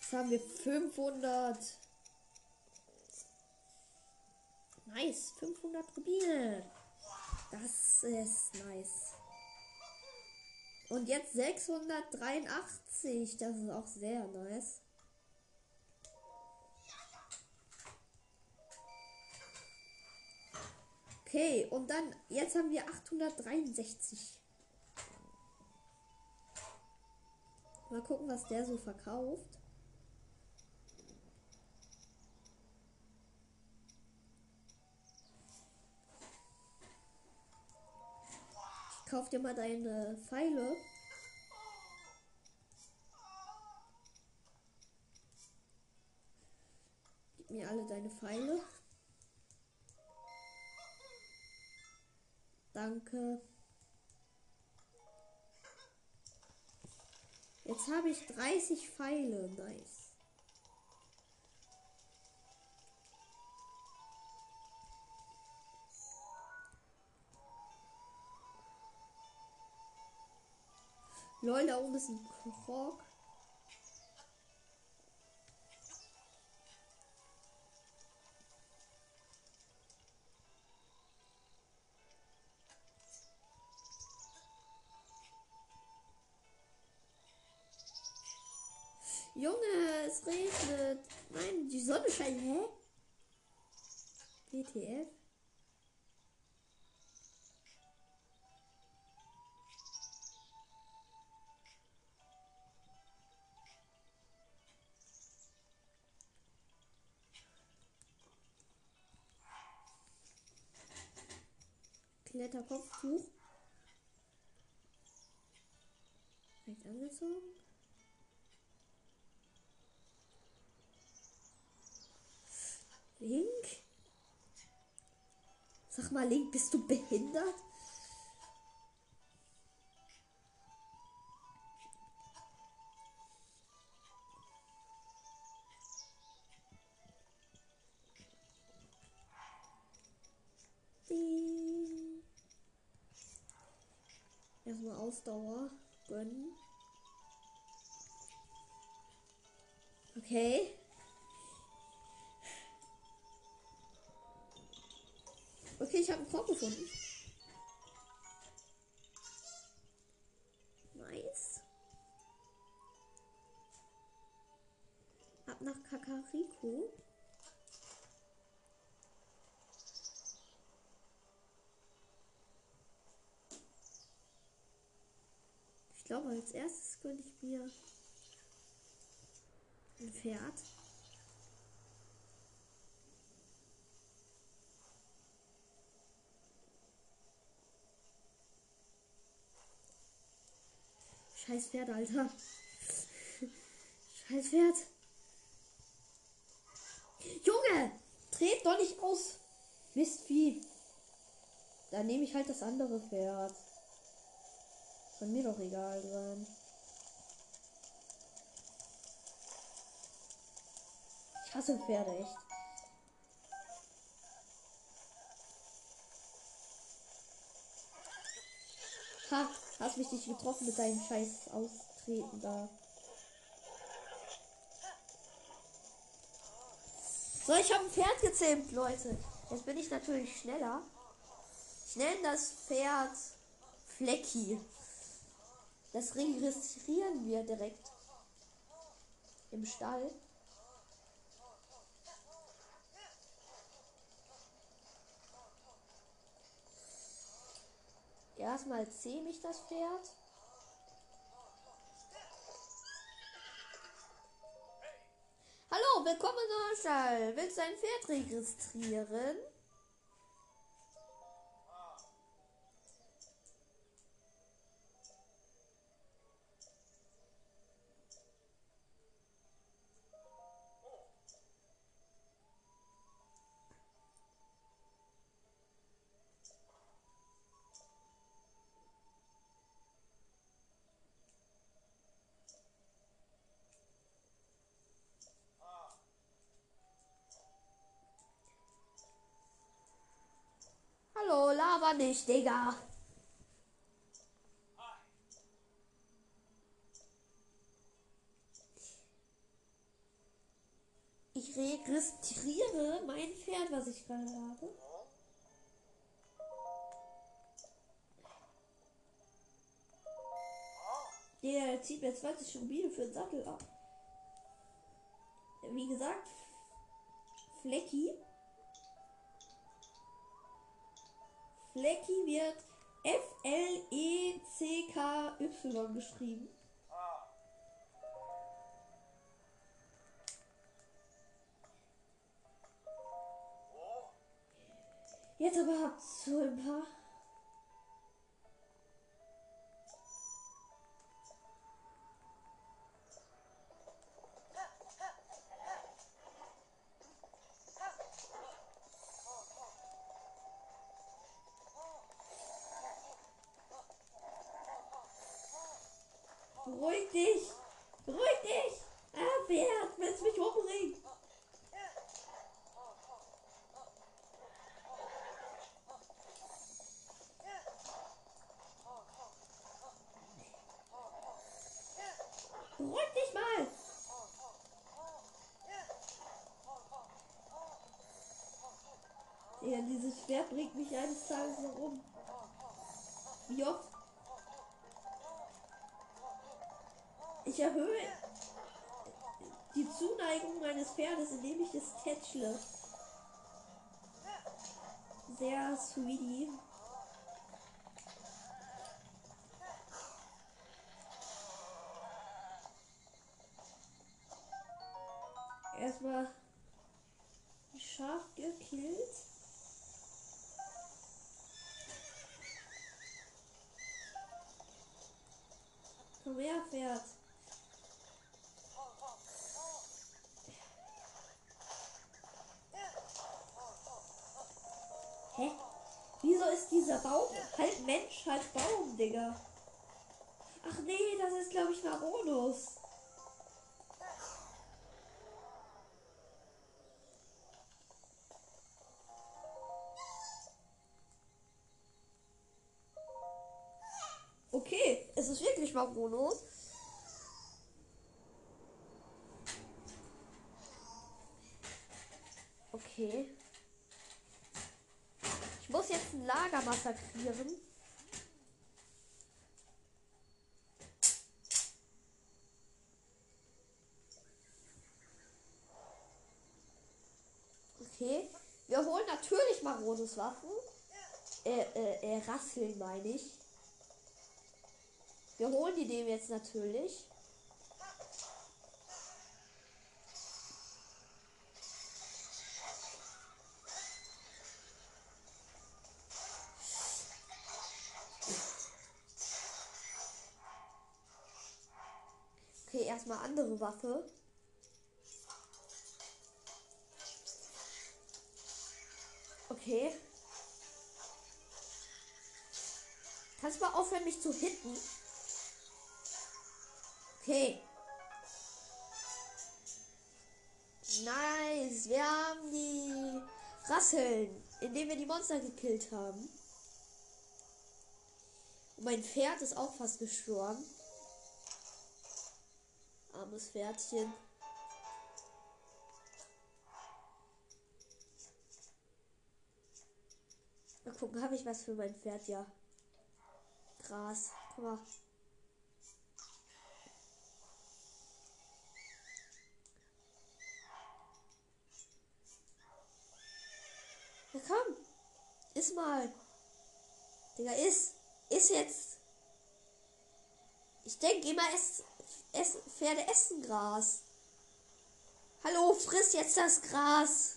Jetzt haben wir 500. Nice, 500 Rubine. Das ist nice. Und jetzt 683. Das ist auch sehr nice. Okay, und dann, jetzt haben wir 863. Mal gucken, was der so verkauft. Kauf dir mal deine Pfeile. Gib mir alle deine Pfeile. Danke. Jetzt habe ich 30 Pfeile. Nice. Lol, da oben ist ein Krog. Junge, es regnet. Nein, die Sonne scheint. Hä? WTF? Kletterkopftuch. Recht angezogen. Link? Sag mal, Link, bist du behindert? Erstmal Ausdauer gönnen. Okay. Okay, ich habe einen Korb gefunden. Nice. Ab nach Kakariko. Glaube, als erstes könnte ich mir ein Pferd. Scheiß Pferd, Alter. Scheiß Pferd. Junge! Dreht doch nicht aus. Wisst wie. Dann nehme ich halt das andere Pferd. Soll mir doch egal sein. Ich hasse Pferde echt. Ha, hast mich nicht getroffen mit deinem scheiß Austreten da. So, ich habe ein Pferd gezähmt, Leute. Jetzt bin ich natürlich schneller. Ich nenne das Pferd Flecki. Das registrieren wir direkt im Stall. Erstmal zähm ich das Pferd. Hallo, willkommen in Stall. Willst du ein Pferd registrieren? Laber nicht, Digga. Ich registriere mein Pferd, was ich gerade habe. Der zieht mir 20 Rubine für den Sattel ab. Wie gesagt, Flecki. Flecki wird F-L-E-C-K-Y geschrieben. Jetzt aber habt so ein paar. Ich erhöhe die Zuneigung meines Pferdes, indem ich es tätschle. Sehr sweetie. Erstmal scharf gekillt. Komm her, Pferd. Halt Baum, Digga? Ach nee, das ist glaube ich Maronus. Okay, es ist wirklich Maronus. Okay. Ich muss jetzt ein Lager massakrieren. Okay. Wir holen natürlich Marones Waffen. Äh, äh, äh, Rasseln meine ich. Wir holen die dem jetzt natürlich. Okay, erstmal andere Waffe. Okay. Kannst du mal aufhören, mich zu hitten? Okay. Nice. Wir haben die Rasseln, indem wir die Monster gekillt haben. Und mein Pferd ist auch fast gestorben. Armes Pferdchen. Gucken, habe ich was für mein Pferd? Ja. Gras. Guck mal. Ja, komm. Iss mal. Digga, iss. Iss jetzt. Ich denke immer, es, es, Pferde essen Gras. Hallo, friss jetzt das Gras.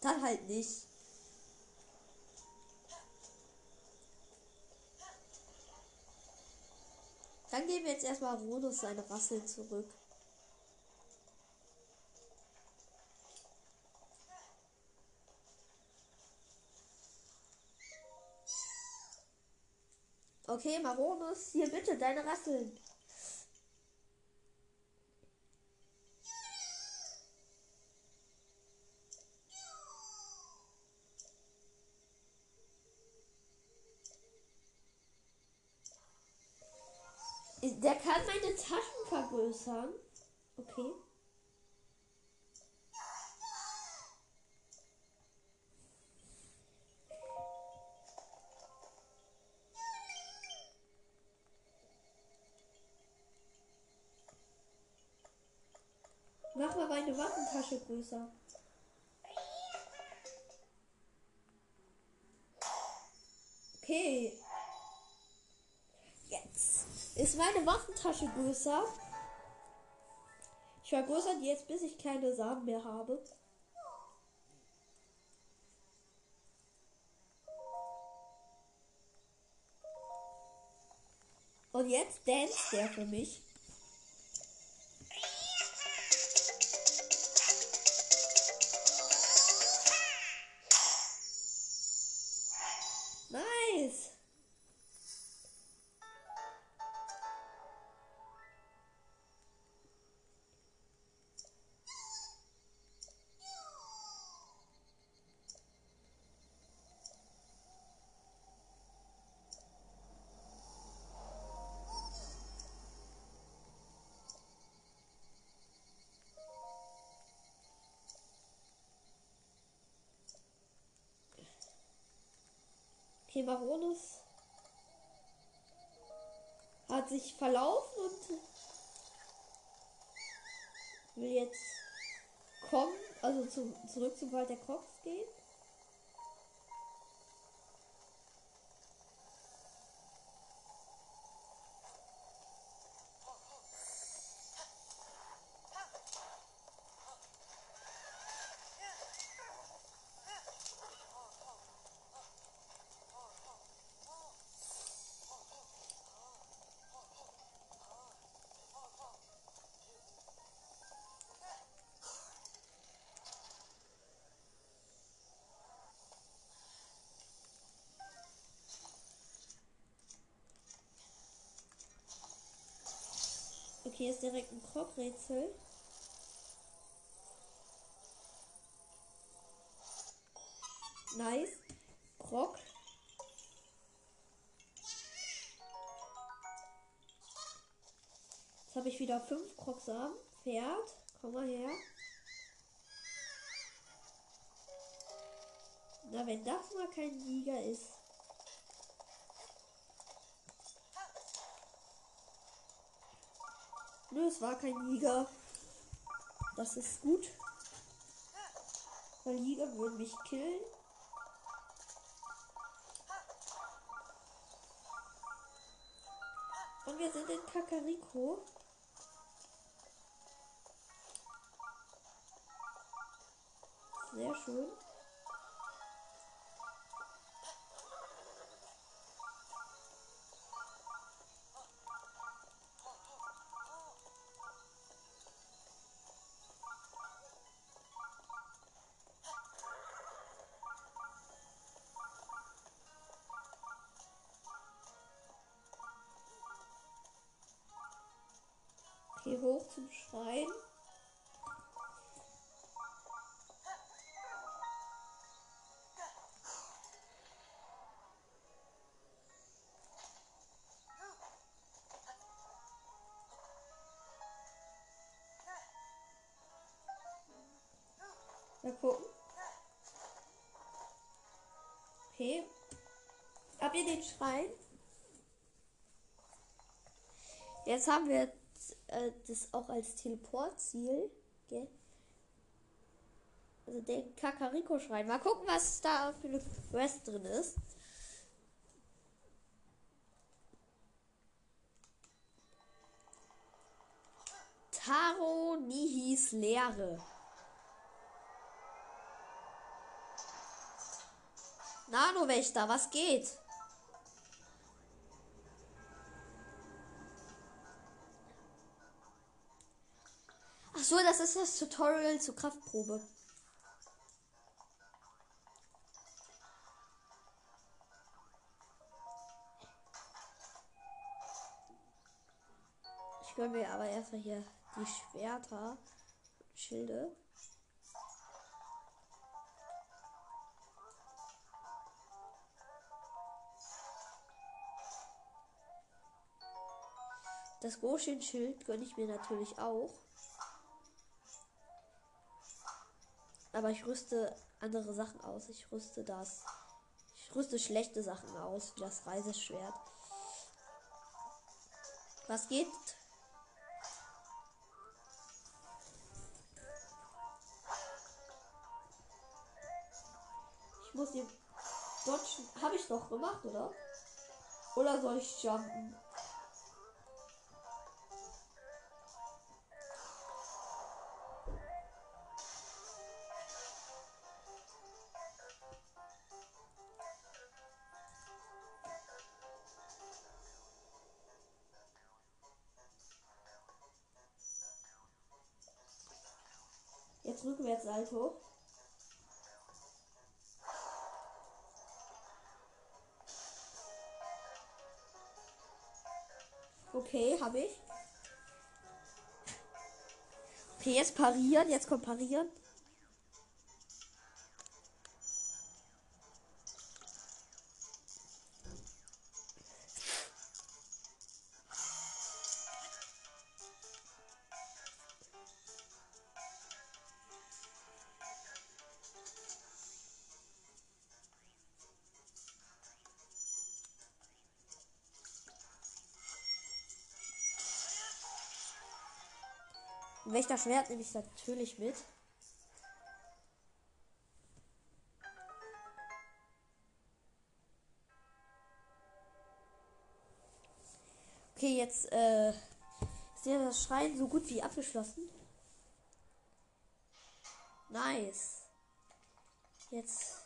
Dann halt nicht. Dann geben wir jetzt erstmal Rodus seine Rasseln zurück. Okay, Maronus, hier bitte deine Rasseln. Vergrößern. Okay. Mach mal meine Waffentasche größer. Okay. Jetzt ist meine Waffentasche größer. Ich vergrößere die jetzt, bis ich keine Samen mehr habe. Und jetzt dance der für mich. Okay, Baronus hat sich verlaufen und will jetzt kommen, also zu, zurück zum Wald der Cox gehen. Okay, ist direkt ein Krog-Rätsel. Nice. Krog. Jetzt habe ich wieder fünf Krogsamen. Pferd. Komm mal her. Na, wenn das mal kein Sieger ist. Nö, es war kein Jäger. Das ist gut. Weil Jäger würden mich killen. Und wir sind in Kakariko. Sehr schön. Okay, hoch zum Schrein. Mal gucken. Okay. Habt ihr den Schrein? Jetzt haben wir äh, das auch als Teleportziel. Gell? Also den Kakariko-Schrein. Mal gucken, was da für eine Quest drin ist. Taro Nihis Lehre. Nano-Wächter, was geht? So, das ist das Tutorial zur Kraftprobe. Ich gönne mir aber erstmal hier die Schwerter und Schilde. Das Goshin-Schild gönne ich mir natürlich auch. Aber ich rüste andere Sachen aus. Ich rüste das. Ich rüste schlechte Sachen aus, wie das Reiseschwert. Was geht? Ich muss den Dodgen. Habe ich doch gemacht, oder? Oder soll ich jumpen? Salto. Okay, habe ich. Okay, jetzt parieren. Jetzt kommt parieren. Wächterschwert nehme ich natürlich mit. Okay, jetzt äh, ist ja das Schreien so gut wie abgeschlossen. Nice. Jetzt.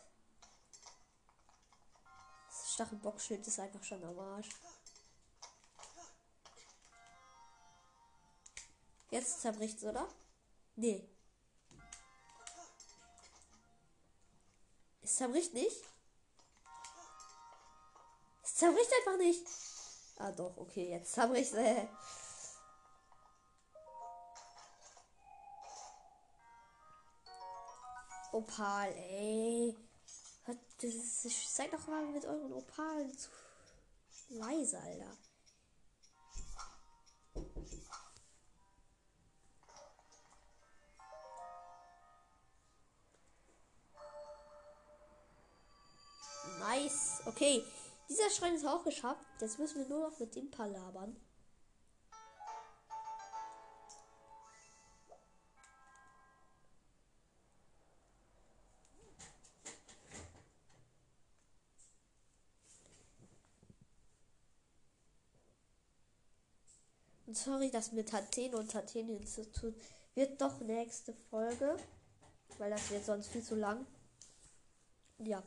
Das Stachelbockschild ist einfach schon am Arsch. Jetzt zerbricht's, oder? Nee. Es zerbricht nicht. Es zerbricht einfach nicht. Ah doch, okay, jetzt zerbricht äh. Opal, ey. Seid doch mal mit euren Opalen zu leise, Alter. Nice. Okay. Dieser Schrein ist auch geschafft. Jetzt müssen wir nur noch mit dem Paar labern. Und sorry, das mit Athen und Athen-Institut wird doch nächste Folge, weil das wird sonst viel zu lang. Ja.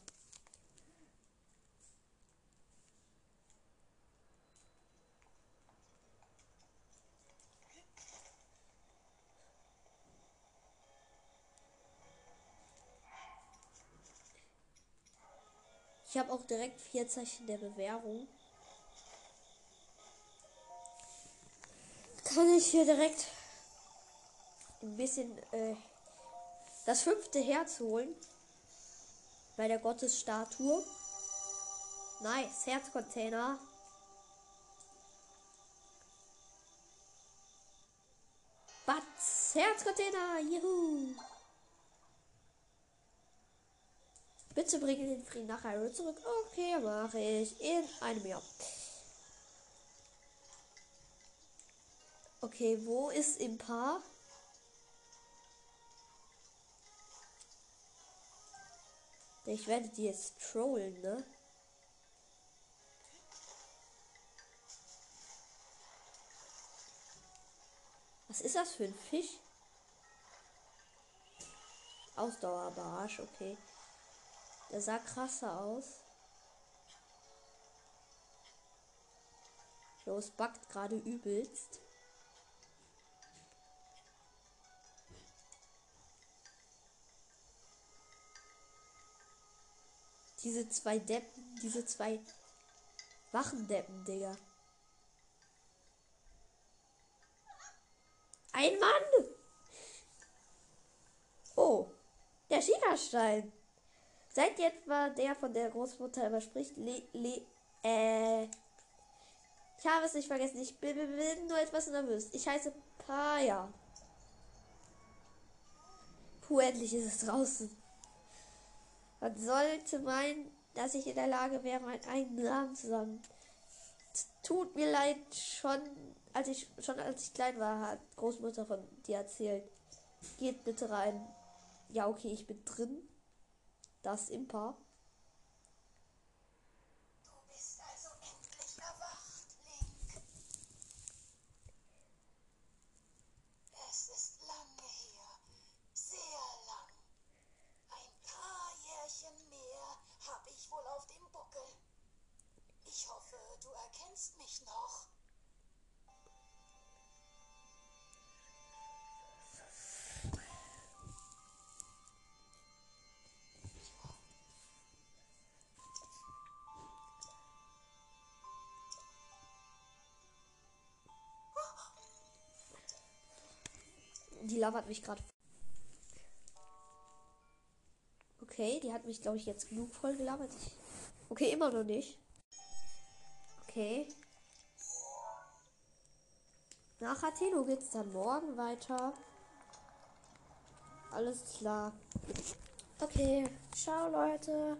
Ich habe auch direkt vier Zeichen der Bewährung. Kann ich hier direkt ein bisschen äh, das fünfte Herz holen. Bei der Gottesstatue. Nice, Herzcontainer. Batz, Herzcontainer, juhu. Bitte bringe den Frieden nach Hyrule zurück. Okay, mache ich in einem Jahr. Okay, wo ist Impa? Ich werde die jetzt trollen, ne? Was ist das für ein Fisch? Ausdauerbarsch, okay. Der sah krasser aus. Los, backt gerade übelst. Diese zwei Deppen, diese zwei Wachendeppen, Digga. Ein Mann! Oh, der Schieferstein. Seid ihr etwa der von der Großmutter immer spricht? Le, le, äh. Ich habe es nicht vergessen. Ich bin, bin nur etwas nervös. Ich heiße Paya. Puh, endlich ist es draußen. Man sollte meinen, dass ich in der Lage wäre, meinen eigenen Namen zu sagen. Tut mir leid, schon als ich schon als ich klein war, hat Großmutter von dir erzählt. Geht bitte rein. Ja, okay, ich bin drin. Das Impa. Die hat mich gerade. Okay, die hat mich, glaube ich, jetzt genug voll gelabert. Ich... Okay, immer noch nicht. Okay. Nach Atheno geht's dann morgen weiter. Alles klar. Okay, ciao Leute.